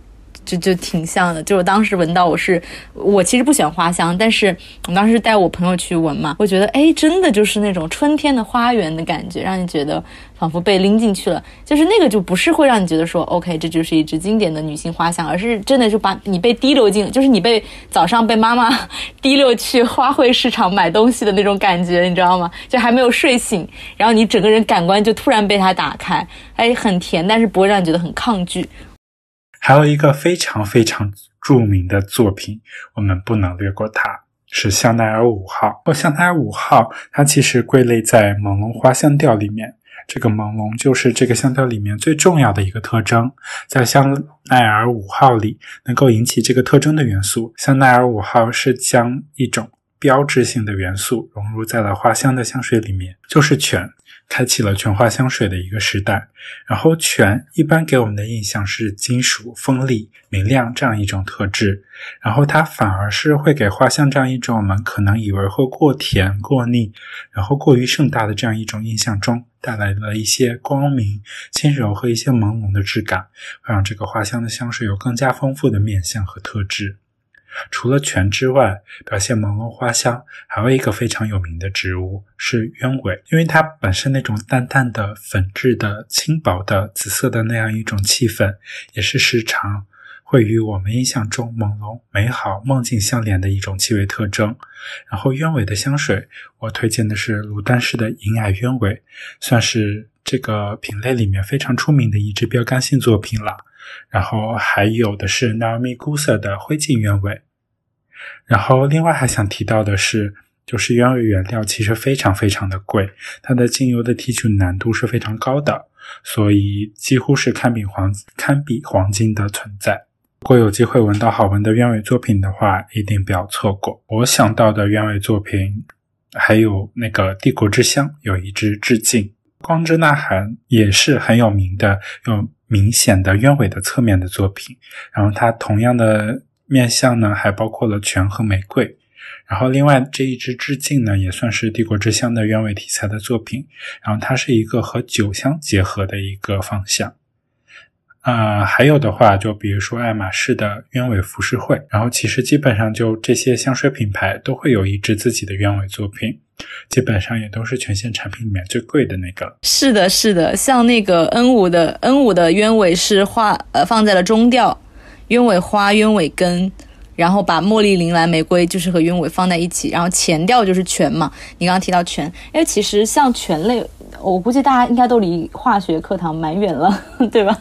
就就挺像的，就我当时闻到，我是我其实不喜欢花香，但是我当时带我朋友去闻嘛，我觉得哎，真的就是那种春天的花园的感觉，让你觉得仿佛被拎进去了。就是那个就不是会让你觉得说 OK，这就是一支经典的女性花香，而是真的就把你被滴溜进，就是你被早上被妈妈 滴溜去花卉市场买东西的那种感觉，你知道吗？就还没有睡醒，然后你整个人感官就突然被它打开，哎，很甜，但是不会让你觉得很抗拒。还有一个非常非常著名的作品，我们不能略过它，是香奈儿五号。或香奈儿五号，它其实归类在朦胧花香调里面。这个朦胧就是这个香调里面最重要的一个特征。在香奈儿五号里，能够引起这个特征的元素，香奈儿五号是将一种标志性的元素融入在了花香的香水里面，就是犬。开启了全花香水的一个时代，然后醛一般给我们的印象是金属、锋利、明亮这样一种特质，然后它反而是会给花香这样一种我们可能以为会过甜、过腻，然后过于盛大的这样一种印象中带来了一些光明、轻柔和一些朦胧的质感，会让这个花香的香水有更加丰富的面相和特质。除了醛之外，表现朦胧花香还有一个非常有名的植物是鸢尾，因为它本身那种淡淡的粉质的轻薄的紫色的那样一种气氛，也是时常会与我们印象中朦胧、美好、梦境相连的一种气味特征。然后鸢尾的香水，我推荐的是卢丹氏的银耳鸢尾，算是这个品类里面非常出名的一支标杆性作品了。然后还有的是 Naomi g u s a 的灰烬鸢尾，然后另外还想提到的是，就是鸢尾原料其实非常非常的贵，它的精油的提取难度是非常高的，所以几乎是堪比黄堪比黄金的存在。如果有机会闻到好闻的鸢尾作品的话，一定不要错过。我想到的鸢尾作品还有那个帝国之香，有一支致敬光之呐喊，也是很有名的，有。明显的鸢尾的侧面的作品，然后它同样的面相呢，还包括了泉和玫瑰。然后另外这一支致敬呢，也算是帝国之乡的鸢尾题材的作品。然后它是一个和酒香结合的一个方向。呃，还有的话，就比如说爱马仕的鸢尾浮世绘，然后其实基本上就这些香水品牌都会有一支自己的鸢尾作品，基本上也都是全线产品里面最贵的那个。是的，是的，像那个 N 五的 N 五的鸢尾是花呃放在了中调，鸢尾花、鸢尾根。然后把茉莉、铃兰、玫瑰就是和鸢尾放在一起，然后前调就是全嘛。你刚刚提到全，因为其实像全类，我估计大家应该都离化学课堂蛮远了，对吧？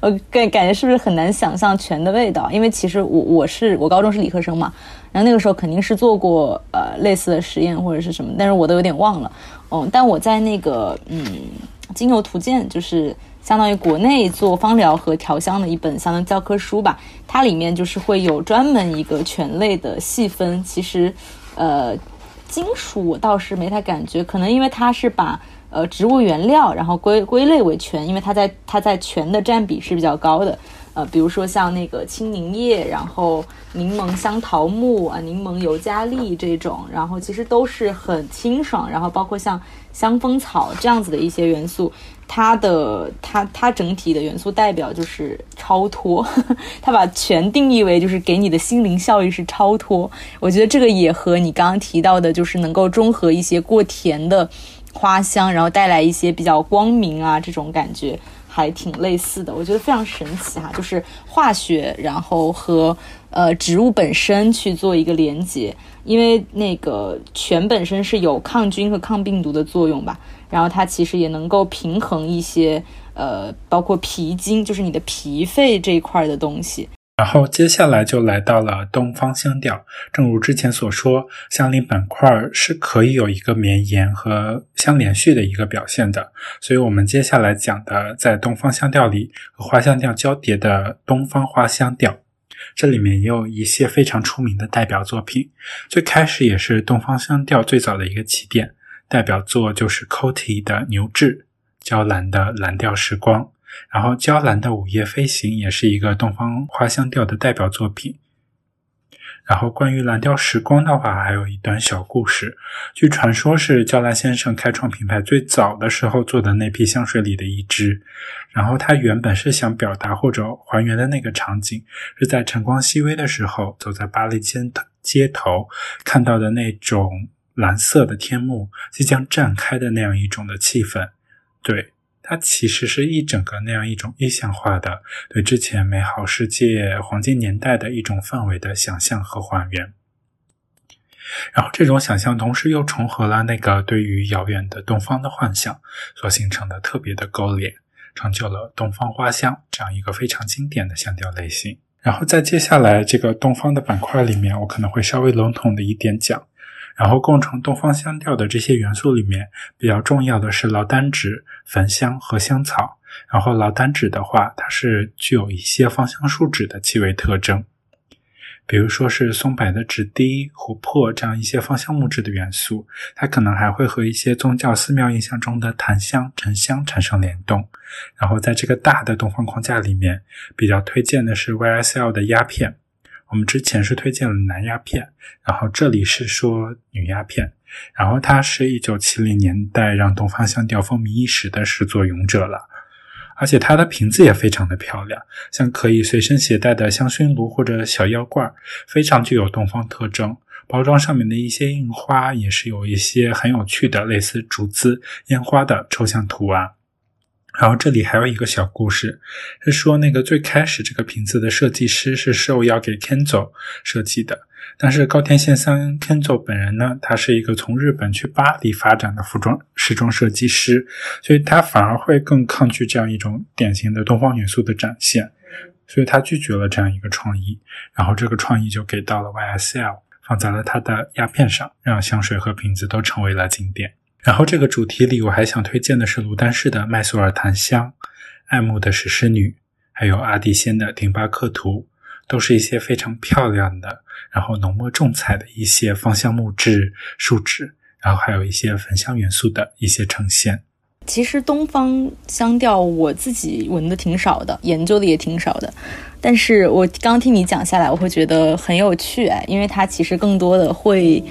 我感感觉是不是很难想象全的味道？因为其实我我是我高中是理科生嘛，然后那个时候肯定是做过呃类似的实验或者是什么，但是我都有点忘了。嗯，但我在那个嗯精油图鉴就是。相当于国内做芳疗和调香的一本相当教科书吧，它里面就是会有专门一个醛类的细分。其实，呃，金属我倒是没太感觉，可能因为它是把呃植物原料然后归归类为醛，因为它在它在醛的占比是比较高的。呃，比如说像那个青柠叶，然后柠檬香桃木啊，柠檬尤加利这种，然后其实都是很清爽，然后包括像香蜂草这样子的一些元素。它的它它整体的元素代表就是超脱，它把全定义为就是给你的心灵效益是超脱。我觉得这个也和你刚刚提到的，就是能够中和一些过甜的花香，然后带来一些比较光明啊这种感觉，还挺类似的。我觉得非常神奇哈，就是化学然后和呃植物本身去做一个连接，因为那个醛本身是有抗菌和抗病毒的作用吧。然后它其实也能够平衡一些，呃，包括脾经，就是你的脾肺这一块的东西。然后接下来就来到了东方香调。正如之前所说，香林板块是可以有一个绵延和相连续的一个表现的。所以我们接下来讲的，在东方香调里和花香调交叠的东方花香调，这里面也有一些非常出名的代表作品。最开始也是东方香调最早的一个起点。代表作就是 Coty 的牛至，娇兰的蓝调时光，然后娇兰的午夜飞行也是一个东方花香调的代表作品。然后关于蓝调时光的话，还有一段小故事。据传说是娇兰先生开创品牌最早的时候做的那批香水里的一支。然后他原本是想表达或者还原的那个场景，是在晨光熹微的时候，走在巴黎街街头看到的那种。蓝色的天幕即将绽开的那样一种的气氛，对它其实是一整个那样一种意象化的，对之前美好世界黄金年代的一种氛围的想象和还原。然后这种想象同时又重合了那个对于遥远的东方的幻想所形成的特别的勾连，成就了东方花香这样一个非常经典的香调类型。然后在接下来这个东方的板块里面，我可能会稍微笼统的一点讲。然后构成东方香调的这些元素里面，比较重要的是劳丹脂、焚香和香草。然后劳丹脂的话，它是具有一些芳香树脂的气味特征，比如说是松柏的脂滴、琥珀这样一些芳香木质的元素。它可能还会和一些宗教寺庙印象中的檀香、沉香产生联动。然后在这个大的东方框架里面，比较推荐的是 YSL 的鸦片。我们之前是推荐了男鸦片，然后这里是说女鸦片，然后它是一九七零年代让东方香调风靡一时的始作俑者了，而且它的瓶子也非常的漂亮，像可以随身携带的香薰炉或者小药罐，非常具有东方特征。包装上面的一些印花也是有一些很有趣的类似竹子、烟花的抽象图案。然后这里还有一个小故事，是说那个最开始这个瓶子的设计师是受邀给 Kenzo 设计的，但是高田宪三 Kenzo 本人呢，他是一个从日本去巴黎发展的服装时装设计师，所以他反而会更抗拒这样一种典型的东方元素的展现，所以他拒绝了这样一个创意，然后这个创意就给到了 YSL，放在了他的鸦片上，让香水和瓶子都成为了经典。然后这个主题里，我还想推荐的是卢丹氏的麦索尔檀香、爱慕的史诗女，还有阿蒂仙的廷巴克图，都是一些非常漂亮的，然后浓墨重彩的一些芳香木质树脂，然后还有一些焚香元素的一些呈现。其实东方香调我自己闻的挺少的，研究的也挺少的，但是我刚听你讲下来，我会觉得很有趣哎，因为它其实更多的会。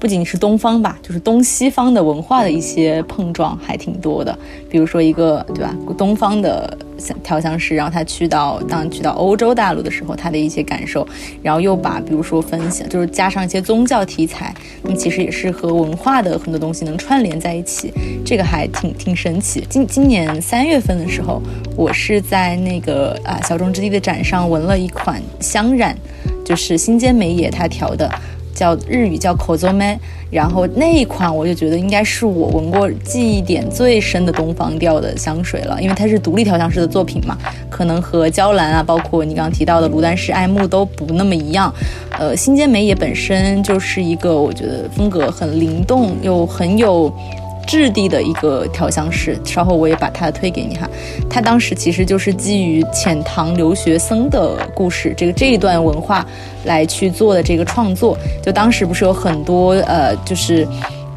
不仅是东方吧，就是东西方的文化的一些碰撞还挺多的。比如说一个对吧，东方的调香师，然后他去到当去到欧洲大陆的时候，他的一些感受，然后又把比如说分享，就是加上一些宗教题材，那么其实也是和文化的很多东西能串联在一起，这个还挺挺神奇。今今年三月份的时候，我是在那个啊小众之地的展上闻了一款香染，就是新间美野他调的。叫日语叫 kozome，然后那一款我就觉得应该是我闻过记忆点最深的东方调的香水了，因为它是独立调香师的作品嘛，可能和娇兰啊，包括你刚刚提到的卢丹氏爱慕都不那么一样。呃，新间美也本身就是一个我觉得风格很灵动又很有。质地的一个调香师，稍后我也把它推给你哈。他当时其实就是基于遣唐留学僧的故事，这个这一段文化来去做的这个创作。就当时不是有很多呃，就是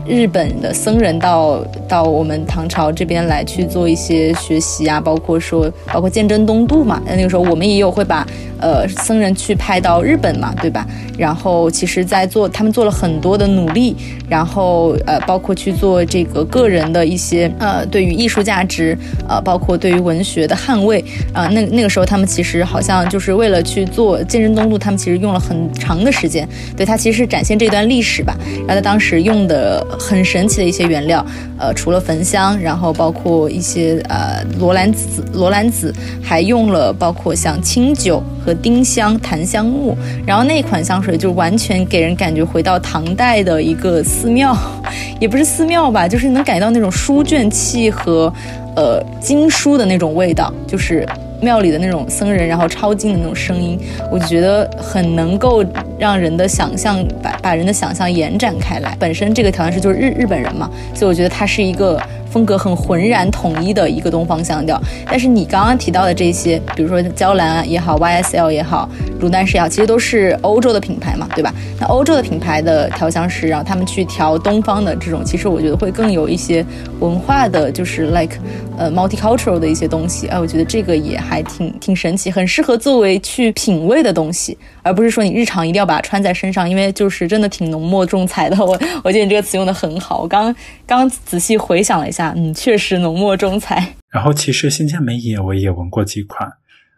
日本的僧人到到我们唐朝这边来去做一些学习啊，包括说包括鉴真东渡嘛。那个时候我们也有会把。呃，僧人去派到日本嘛，对吧？然后其实，在做他们做了很多的努力，然后呃，包括去做这个个人的一些呃，对于艺术价值，呃，包括对于文学的捍卫啊。那那个时候，他们其实好像就是为了去做鉴真东渡，他们其实用了很长的时间。对他其实是展现这段历史吧。然后他当时用的很神奇的一些原料，呃，除了焚香，然后包括一些呃罗兰子，罗兰子还用了包括像清酒和。丁香、檀香木，然后那款香水就完全给人感觉回到唐代的一个寺庙，也不是寺庙吧，就是能感觉到那种书卷气和，呃，经书的那种味道，就是庙里的那种僧人然后抄经的那种声音，我就觉得很能够让人的想象把把人的想象延展开来。本身这个调香师就是日日本人嘛，所以我觉得他是一个。风格很浑然统一的一个东方香调，但是你刚刚提到的这些，比如说娇兰啊也好，YSL 也好，卢丹氏也好，其实都是欧洲的品牌嘛，对吧？那欧洲的品牌的调香师，然后他们去调东方的这种，其实我觉得会更有一些文化的，就是 like 呃 multicultural 的一些东西。哎，我觉得这个也还挺挺神奇，很适合作为去品味的东西，而不是说你日常一定要把它穿在身上，因为就是真的挺浓墨重彩的。我我觉得你这个词用的很好，我刚刚仔细回想了一下。嗯，确实浓墨重彩。然后其实新疆美野我也闻过几款，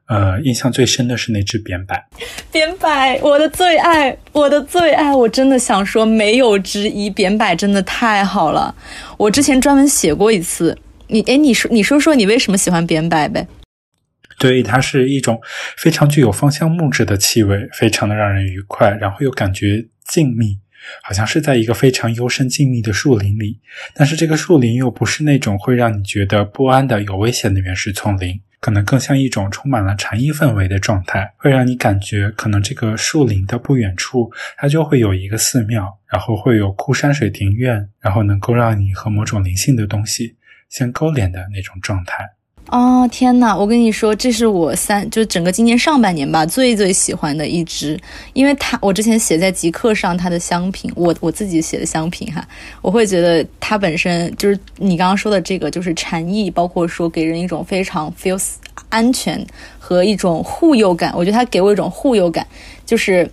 呃，印象最深的是那只扁柏。扁柏，我的最爱，我的最爱，我真的想说没有之一。扁柏真的太好了，我之前专门写过一次。你，哎，你说，你说说你为什么喜欢扁柏呗？对，它是一种非常具有芳香木质的气味，非常的让人愉快，然后又感觉静谧。好像是在一个非常幽深静谧的树林里，但是这个树林又不是那种会让你觉得不安的有危险的原始丛林，可能更像一种充满了禅意氛围的状态，会让你感觉可能这个树林的不远处，它就会有一个寺庙，然后会有枯山水庭院，然后能够让你和某种灵性的东西相勾连的那种状态。哦天呐，我跟你说，这是我三就整个今年上半年吧最最喜欢的一支，因为它我之前写在极客上它的香品，我我自己写的香品哈，我会觉得它本身就是你刚刚说的这个就是禅意，包括说给人一种非常 feels 安全和一种护佑感，我觉得它给我一种护佑感，就是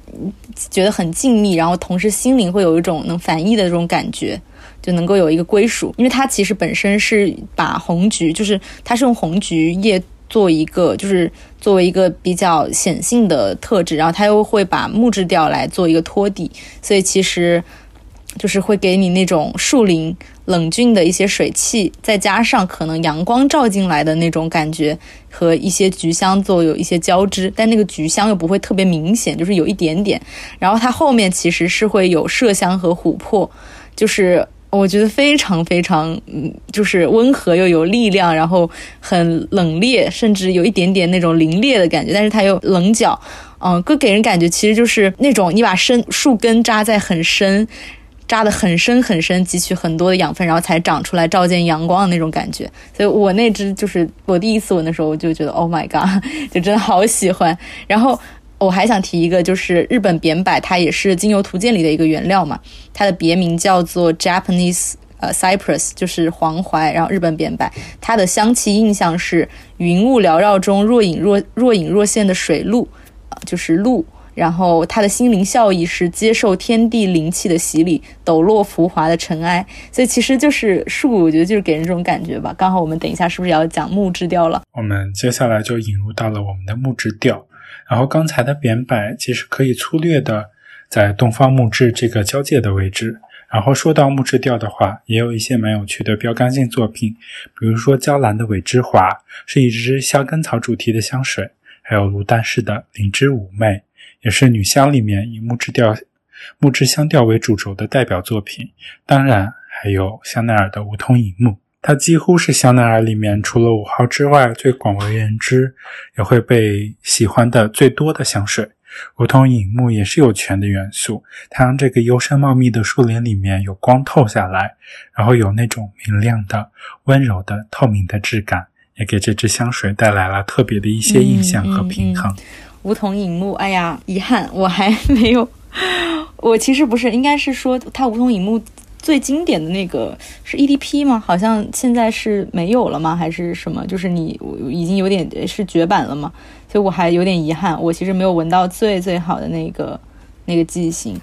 觉得很静谧，然后同时心灵会有一种能反溢的这种感觉。就能够有一个归属，因为它其实本身是把红菊，就是它是用红菊叶做一个，就是作为一个比较显性的特质，然后它又会把木质调来做一个托底，所以其实就是会给你那种树林冷峻的一些水汽，再加上可能阳光照进来的那种感觉，和一些菊香做有一些交织，但那个菊香又不会特别明显，就是有一点点，然后它后面其实是会有麝香和琥珀，就是。我觉得非常非常，嗯，就是温和又有力量，然后很冷冽，甚至有一点点那种凌冽的感觉，但是它又棱角，嗯，更给人感觉其实就是那种你把深树根扎在很深，扎的很深很深，汲取很多的养分，然后才长出来，照见阳光的那种感觉。所以我那只就是我第一次闻的时候，我就觉得 Oh my God，就真的好喜欢。然后。我还想提一个，就是日本扁柏，它也是精油图鉴里的一个原料嘛。它的别名叫做 Japanese 呃 Cypress，就是黄槐，然后日本扁柏，它的香气印象是云雾缭绕中若隐若若隐若现的水露，就是露。然后它的心灵效益是接受天地灵气的洗礼，抖落浮华的尘埃。所以其实就是树，我觉得就是给人这种感觉吧。刚好我们等一下是不是要讲木质调了？我们接下来就引入到了我们的木质调。然后刚才的扁柏其实可以粗略的在东方木质这个交界的位置。然后说到木质调的话，也有一些蛮有趣的标杆性作品，比如说娇兰的尾之华是一支香根草主题的香水，还有卢丹氏的灵芝妩媚，也是女香里面以木质调、木质香调为主轴的代表作品。当然还有香奈儿的梧桐影木，它几乎是香奈儿里面除了五号之外最广为人知，也会被喜欢的最多的香水。梧桐影木也是有泉的元素，它让这个幽深茂密的树林里面有光透下来，然后有那种明亮的、温柔的、透明的质感，也给这支香水带来了特别的一些印象和平衡。梧桐影木，哎呀，遗憾我还 没有，我其实不是，应该是说它梧桐影木最经典的那个是 EDP 吗？好像现在是没有了吗？还是什么？就是你已经有点是绝版了吗？所以我还有点遗憾，我其实没有闻到最最好的那个那个记性。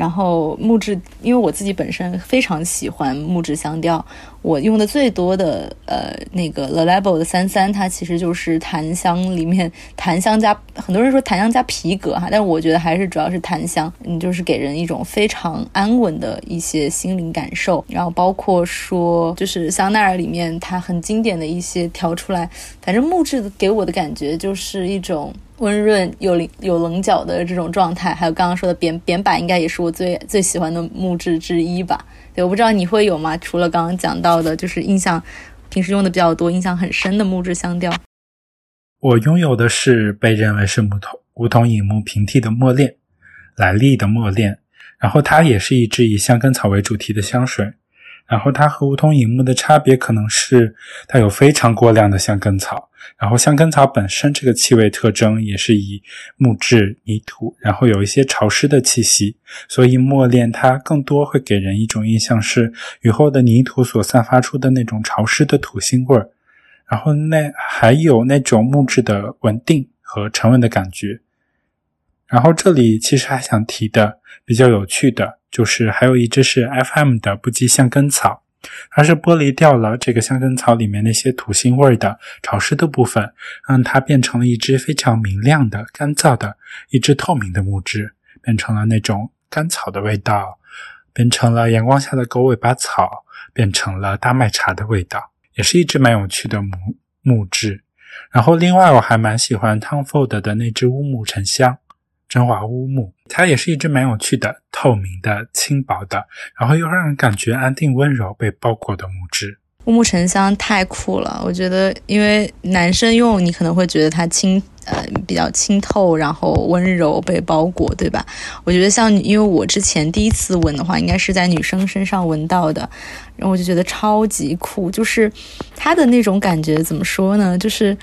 然后木质，因为我自己本身非常喜欢木质香调，我用的最多的呃那个 The Label 的三三，它其实就是檀香里面檀香加很多人说檀香加皮革哈，但是我觉得还是主要是檀香，嗯，就是给人一种非常安稳的一些心灵感受。然后包括说就是香奈儿里面它很经典的一些调出来，反正木质给我的感觉就是一种。温润有棱有棱角的这种状态，还有刚刚说的扁扁板，应该也是我最最喜欢的木质之一吧。对，我不知道你会有吗？除了刚刚讲到的，就是印象平时用的比较多、印象很深的木质香调。我拥有的是被认为是梧桐梧桐影木平替的墨恋，莱利的墨恋，然后它也是一支以香根草为主题的香水。然后它和梧桐影木的差别可能是它有非常过量的香根草，然后香根草本身这个气味特征也是以木质、泥土，然后有一些潮湿的气息，所以墨恋它更多会给人一种印象是雨后的泥土所散发出的那种潮湿的土腥味儿，然后那还有那种木质的稳定和沉稳的感觉。然后这里其实还想提的比较有趣的。就是还有一支是 FM 的不羁香根草，它是剥离掉了这个香根草里面那些土腥味的潮湿的部分，让它变成了一支非常明亮的、干燥的一支透明的木质，变成了那种甘草的味道，变成了阳光下的狗尾巴草，变成了大麦茶的味道，也是一支蛮有趣的木木质。然后另外我还蛮喜欢 Tom Ford 的那只乌木沉香。真华乌木，它也是一支蛮有趣的、透明的、轻薄的，然后又让人感觉安定、温柔、被包裹的木质。乌木沉香太酷了，我觉得，因为男生用你可能会觉得它清，呃，比较清透，然后温柔、被包裹，对吧？我觉得像，因为我之前第一次闻的话，应该是在女生身上闻到的，然后我就觉得超级酷，就是它的那种感觉，怎么说呢？就是。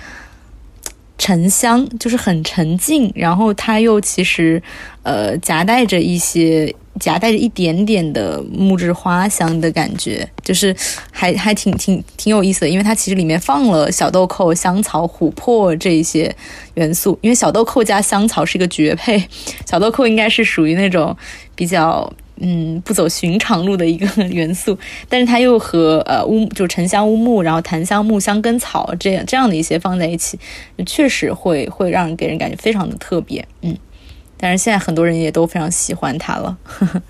沉香就是很沉静，然后它又其实，呃，夹带着一些，夹带着一点点的木质花香的感觉，就是还还挺挺挺有意思的，因为它其实里面放了小豆蔻、香草、琥珀这一些元素，因为小豆蔻加香草是一个绝配，小豆蔻应该是属于那种比较。嗯，不走寻常路的一个 元素，但是它又和呃乌就沉香乌木，然后檀香木香根草这样这样的一些放在一起，确实会会让人给人感觉非常的特别。嗯，但是现在很多人也都非常喜欢它了。呵 呵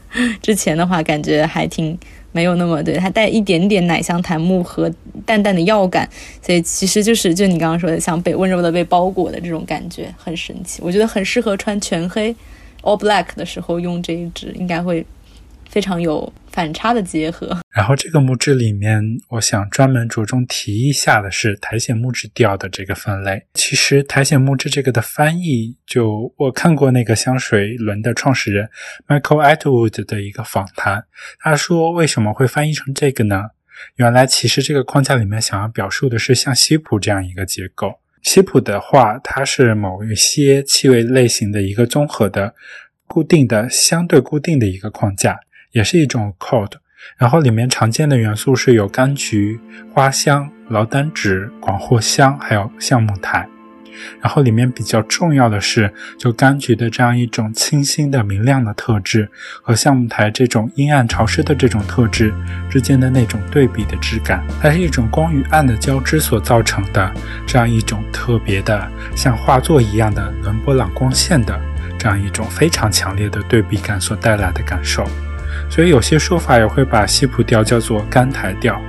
之前的话感觉还挺没有那么对，它带一点点奶香檀木和淡淡的药感，所以其实就是就你刚刚说的像被温柔的被包裹的这种感觉，很神奇。我觉得很适合穿全黑 all black 的时候用这一支，应该会。非常有反差的结合。然后这个木质里面，我想专门着重提一下的是苔藓木质调的这个分类。其实苔藓木质这个的翻译，就我看过那个香水轮的创始人 Michael Atwood 的一个访谈，他说为什么会翻译成这个呢？原来其实这个框架里面想要表述的是像西普这样一个结构。西普的话，它是某一些气味类型的一个综合的、固定的、相对固定的一个框架。也是一种 cold，然后里面常见的元素是有柑橘、花香、劳丹脂、广藿香，还有橡木苔。然后里面比较重要的是，就柑橘的这样一种清新的、明亮的特质，和橡木苔这种阴暗潮湿的这种特质之间的那种对比的质感，它是一种光与暗的交织所造成的这样一种特别的像画作一样的伦勃朗光线的这样一种非常强烈的对比感所带来的感受。所以有些说法也会把西普调叫做甘台调。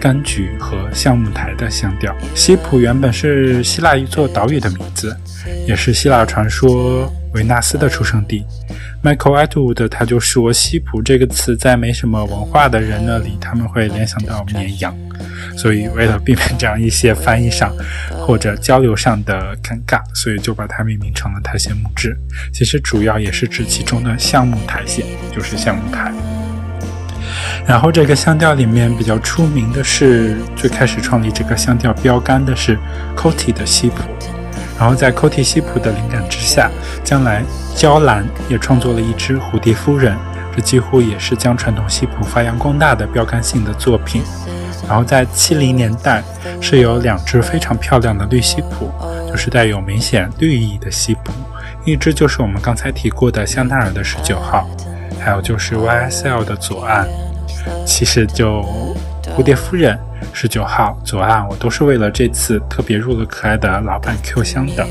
柑橘和橡木台的香调。西普原本是希腊一座岛屿的名字，也是希腊传说维纳斯的出生地。Michael Atwood 他就说，西普这个词在没什么文化的人那里，他们会联想到绵羊。所以为了避免这样一些翻译上或者交流上的尴尬，所以就把它命名成了苔藓木质。其实主要也是指其中的橡木苔藓，就是橡木苔。然后这个香调里面比较出名的是，最开始创立这个香调标杆的是 Coty 的西普。然后在 Coty 西普的灵感之下，将来娇兰也创作了一支蝴蝶夫人，这几乎也是将传统西普发扬光大的标杆性的作品。然后在七零年代是有两支非常漂亮的绿西普，就是带有明显绿意的西普，一支就是我们刚才提过的香奈儿的十九号，还有就是 YSL 的左岸。其实就蝴蝶夫人十九号左岸，我都是为了这次特别入了可爱的老板 Q 香的。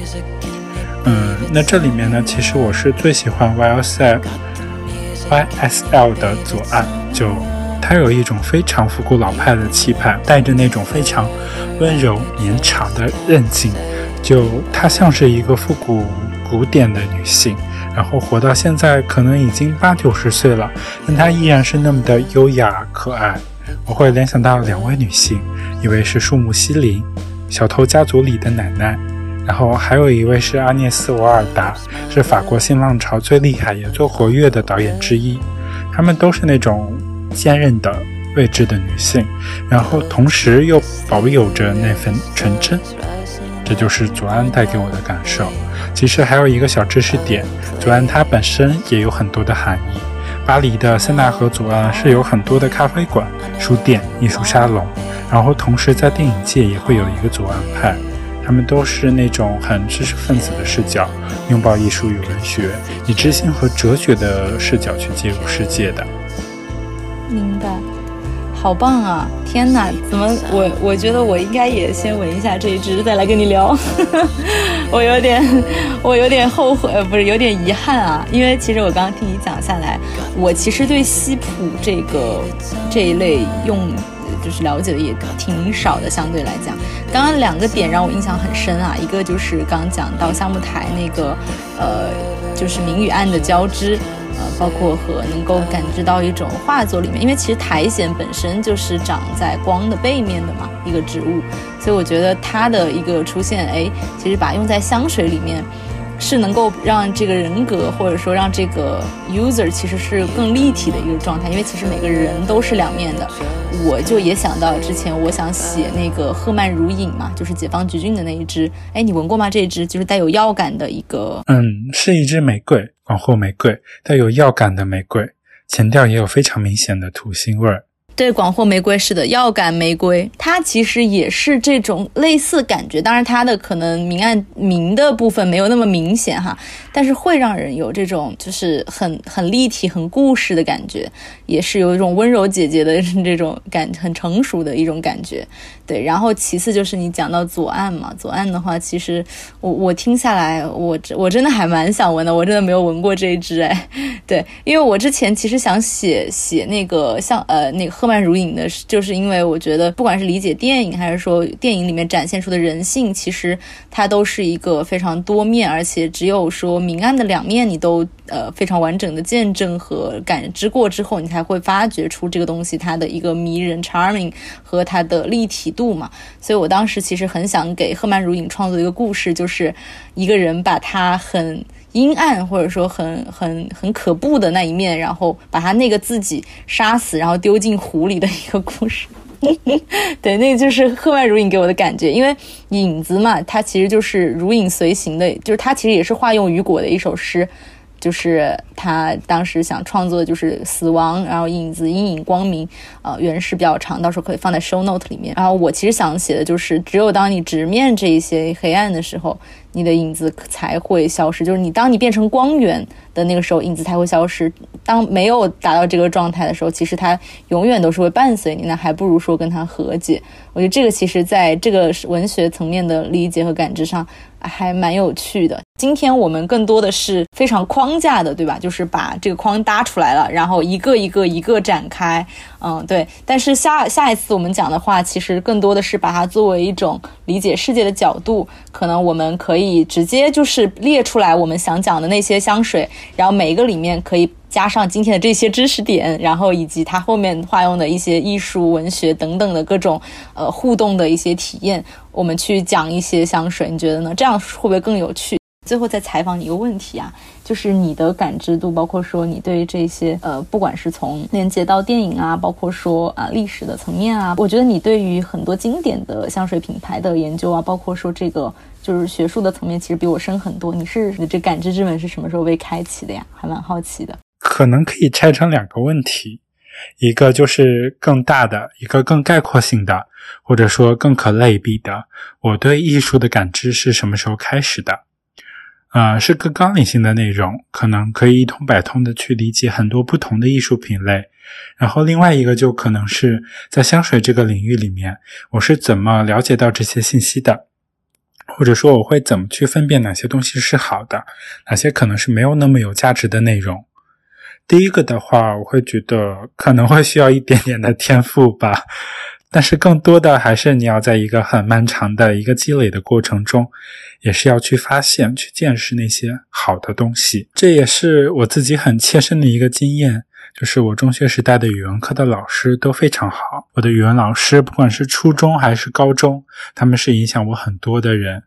嗯，那这里面呢，其实我是最喜欢 YSL YSL 的左岸，就它有一种非常复古老派的气派，带着那种非常温柔绵长的韧劲，就它像是一个复古古典的女性。然后活到现在，可能已经八九十岁了，但她依然是那么的优雅可爱。我会联想到两位女性，一位是树木希林，小偷家族里的奶奶，然后还有一位是阿涅斯·瓦尔达，是法国新浪潮最厉害也最活跃的导演之一。她们都是那种坚韧的、睿智的女性，然后同时又保有着那份纯真。这就是左岸带给我的感受。其实还有一个小知识点，左岸它本身也有很多的含义。巴黎的塞纳河左岸是有很多的咖啡馆、书店、艺术沙龙，然后同时在电影界也会有一个左岸派，他们都是那种很知识分子的视角，拥抱艺术与文学，以知性和哲学的视角去介入世界的。明白。好棒啊！天哪，怎么我我觉得我应该也先闻一下这一支，再来跟你聊。我有点我有点后悔，不是有点遗憾啊，因为其实我刚刚听你讲下来，我其实对西普这个这一类用就是了解的也挺少的，相对来讲。刚刚两个点让我印象很深啊，一个就是刚讲到橡木台那个呃，就是明与暗的交织。包括和能够感知到一种画作里面，因为其实苔藓本身就是长在光的背面的嘛，一个植物，所以我觉得它的一个出现，哎，其实把用在香水里面。是能够让这个人格，或者说让这个 user 其实是更立体的一个状态，因为其实每个人都是两面的。我就也想到之前我想写那个赫曼如影嘛，就是解放橘郡的那一支。哎，你闻过吗？这一支就是带有药感的一个，嗯，是一支玫瑰，广藿玫瑰，带有药感的玫瑰，前调也有非常明显的土腥味儿。对，广货玫瑰是的，药感玫瑰，它其实也是这种类似感觉，当然它的可能明暗明的部分没有那么明显哈，但是会让人有这种就是很很立体、很故事的感觉，也是有一种温柔姐姐的 这种感，很成熟的一种感觉。对，然后其次就是你讲到左岸嘛，左岸的话，其实我我听下来，我我真的还蛮想闻的，我真的没有闻过这一支哎，对，因为我之前其实想写写那个像呃那个赫曼如影的，就是因为我觉得不管是理解电影还是说电影里面展现出的人性，其实它都是一个非常多面，而且只有说明暗的两面你都。呃，非常完整的见证和感知过之后，你才会发掘出这个东西它的一个迷人、charming 和它的立体度嘛。所以我当时其实很想给赫曼如影创作一个故事，就是一个人把他很阴暗或者说很很很可怖的那一面，然后把他那个自己杀死，然后丢进湖里的一个故事。对，那个就是赫曼如影给我的感觉，因为影子嘛，它其实就是如影随形的，就是它其实也是化用雨果的一首诗。就是他当时想创作的就是死亡，然后影子、阴影、光明，呃，原是比较长，到时候可以放在 show note 里面。然后我其实想写的就是，只有当你直面这一些黑暗的时候。你的影子才会消失，就是你当你变成光源的那个时候，影子才会消失。当没有达到这个状态的时候，其实它永远都是会伴随你。那还不如说跟它和解。我觉得这个其实在这个文学层面的理解和感知上。还蛮有趣的。今天我们更多的是非常框架的，对吧？就是把这个框搭出来了，然后一个一个一个展开。嗯，对。但是下下一次我们讲的话，其实更多的是把它作为一种理解世界的角度。可能我们可以直接就是列出来我们想讲的那些香水，然后每一个里面可以。加上今天的这些知识点，然后以及它后面化用的一些艺术、文学等等的各种呃互动的一些体验，我们去讲一些香水，你觉得呢？这样会不会更有趣？最后再采访你一个问题啊，就是你的感知度，包括说你对这些呃，不管是从连接到电影啊，包括说啊历史的层面啊，我觉得你对于很多经典的香水品牌的研究啊，包括说这个就是学术的层面，其实比我深很多。你是你这感知之门是什么时候被开启的呀？还蛮好奇的。可能可以拆成两个问题，一个就是更大的，一个更概括性的，或者说更可类比的。我对艺术的感知是什么时候开始的？呃，是更纲领性的内容，可能可以一通百通的去理解很多不同的艺术品类。然后另外一个就可能是在香水这个领域里面，我是怎么了解到这些信息的，或者说我会怎么去分辨哪些东西是好的，哪些可能是没有那么有价值的内容。第一个的话，我会觉得可能会需要一点点的天赋吧，但是更多的还是你要在一个很漫长的一个积累的过程中，也是要去发现、去见识那些好的东西。这也是我自己很切身的一个经验，就是我中学时代的语文课的老师都非常好。我的语文老师，不管是初中还是高中，他们是影响我很多的人。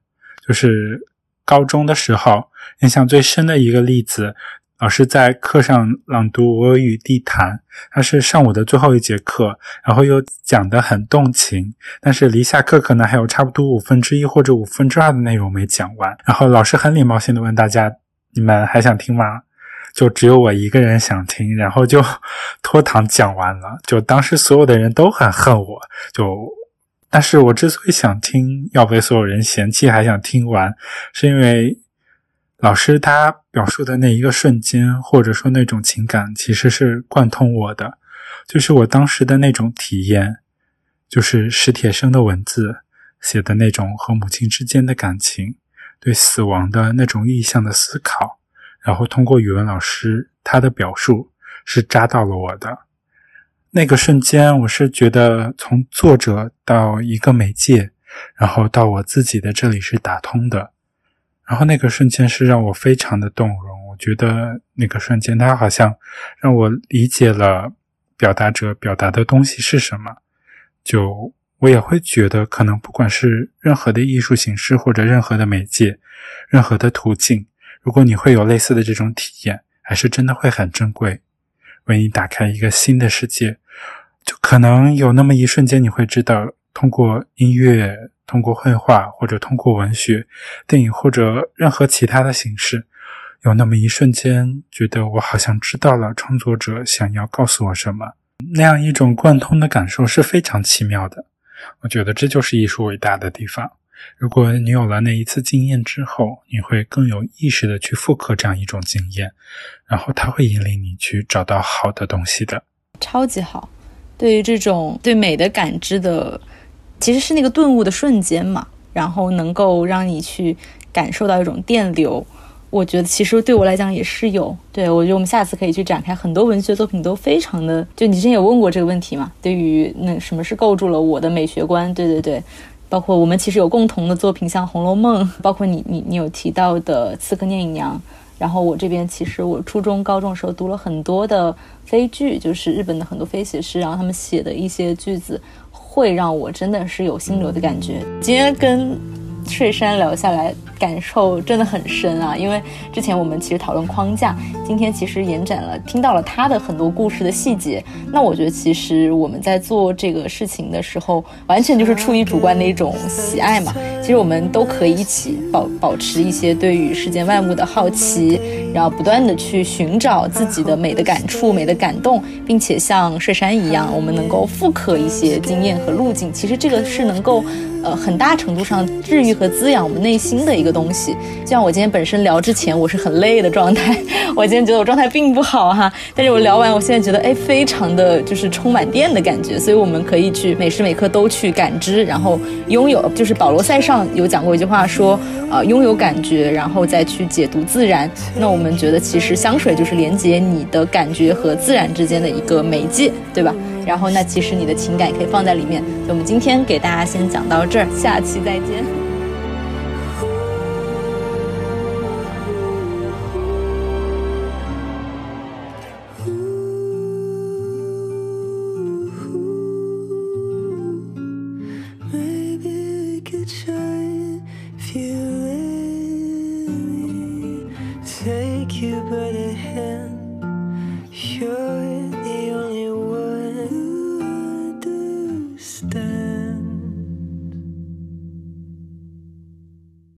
就是高中的时候，印象最深的一个例子。老师在课上朗读《我与地坛》，他是上午的最后一节课，然后又讲得很动情，但是离下课可能还有差不多五分之一或者五分之二的内容没讲完。然后老师很礼貌性的问大家：“你们还想听吗？”就只有我一个人想听，然后就 拖堂讲完了。就当时所有的人都很恨我，就，但是我之所以想听，要被所有人嫌弃还想听完，是因为。老师他表述的那一个瞬间，或者说那种情感，其实是贯通我的，就是我当时的那种体验，就是史铁生的文字写的那种和母亲之间的感情，对死亡的那种意向的思考，然后通过语文老师他的表述，是扎到了我的那个瞬间，我是觉得从作者到一个媒介，然后到我自己的这里是打通的。然后那个瞬间是让我非常的动容，我觉得那个瞬间，它好像让我理解了表达者表达的东西是什么。就我也会觉得，可能不管是任何的艺术形式，或者任何的媒介，任何的途径，如果你会有类似的这种体验，还是真的会很珍贵，为你打开一个新的世界。就可能有那么一瞬间，你会知道，通过音乐。通过绘画，或者通过文学、电影，或者任何其他的形式，有那么一瞬间，觉得我好像知道了创作者想要告诉我什么。那样一种贯通的感受是非常奇妙的。我觉得这就是艺术伟大的地方。如果你有了那一次经验之后，你会更有意识的去复刻这样一种经验，然后它会引领你去找到好的东西的。超级好，对于这种对美的感知的。其实是那个顿悟的瞬间嘛，然后能够让你去感受到一种电流。我觉得其实对我来讲也是有。对我觉得我们下次可以去展开很多文学作品，都非常的。就你之前有问过这个问题嘛？对于那什么是构筑了我的美学观？对对对，包括我们其实有共同的作品，像《红楼梦》，包括你你你有提到的《刺客聂隐娘》。然后我这边其实我初中高中的时候读了很多的非剧，就是日本的很多非写诗，然后他们写的一些句子。会让我真的是有心流的感觉。今天跟翠山聊下来，感受真的很深啊！因为之前我们其实讨论框架，今天其实延展了，听到了他的很多故事的细节。那我觉得，其实我们在做这个事情的时候，完全就是出于主观的一种喜爱嘛。其实我们都可以一起保保持一些对于世间万物的好奇。然后不断的去寻找自己的美的感触、美的感动，并且像睡山一样，我们能够复刻一些经验和路径。其实这个是能够。呃，很大程度上治愈和滋养我们内心的一个东西。就像我今天本身聊之前，我是很累的状态，我今天觉得我状态并不好哈。但是我聊完，我现在觉得哎，非常的就是充满电的感觉。所以我们可以去每时每刻都去感知，然后拥有。就是保罗塞上有讲过一句话说，呃，拥有感觉，然后再去解读自然。那我们们觉得其实香水就是连接你的感觉和自然之间的一个媒介，对吧？然后，那其实你的情感也可以放在里面。我们今天给大家先讲到这儿，下期再见。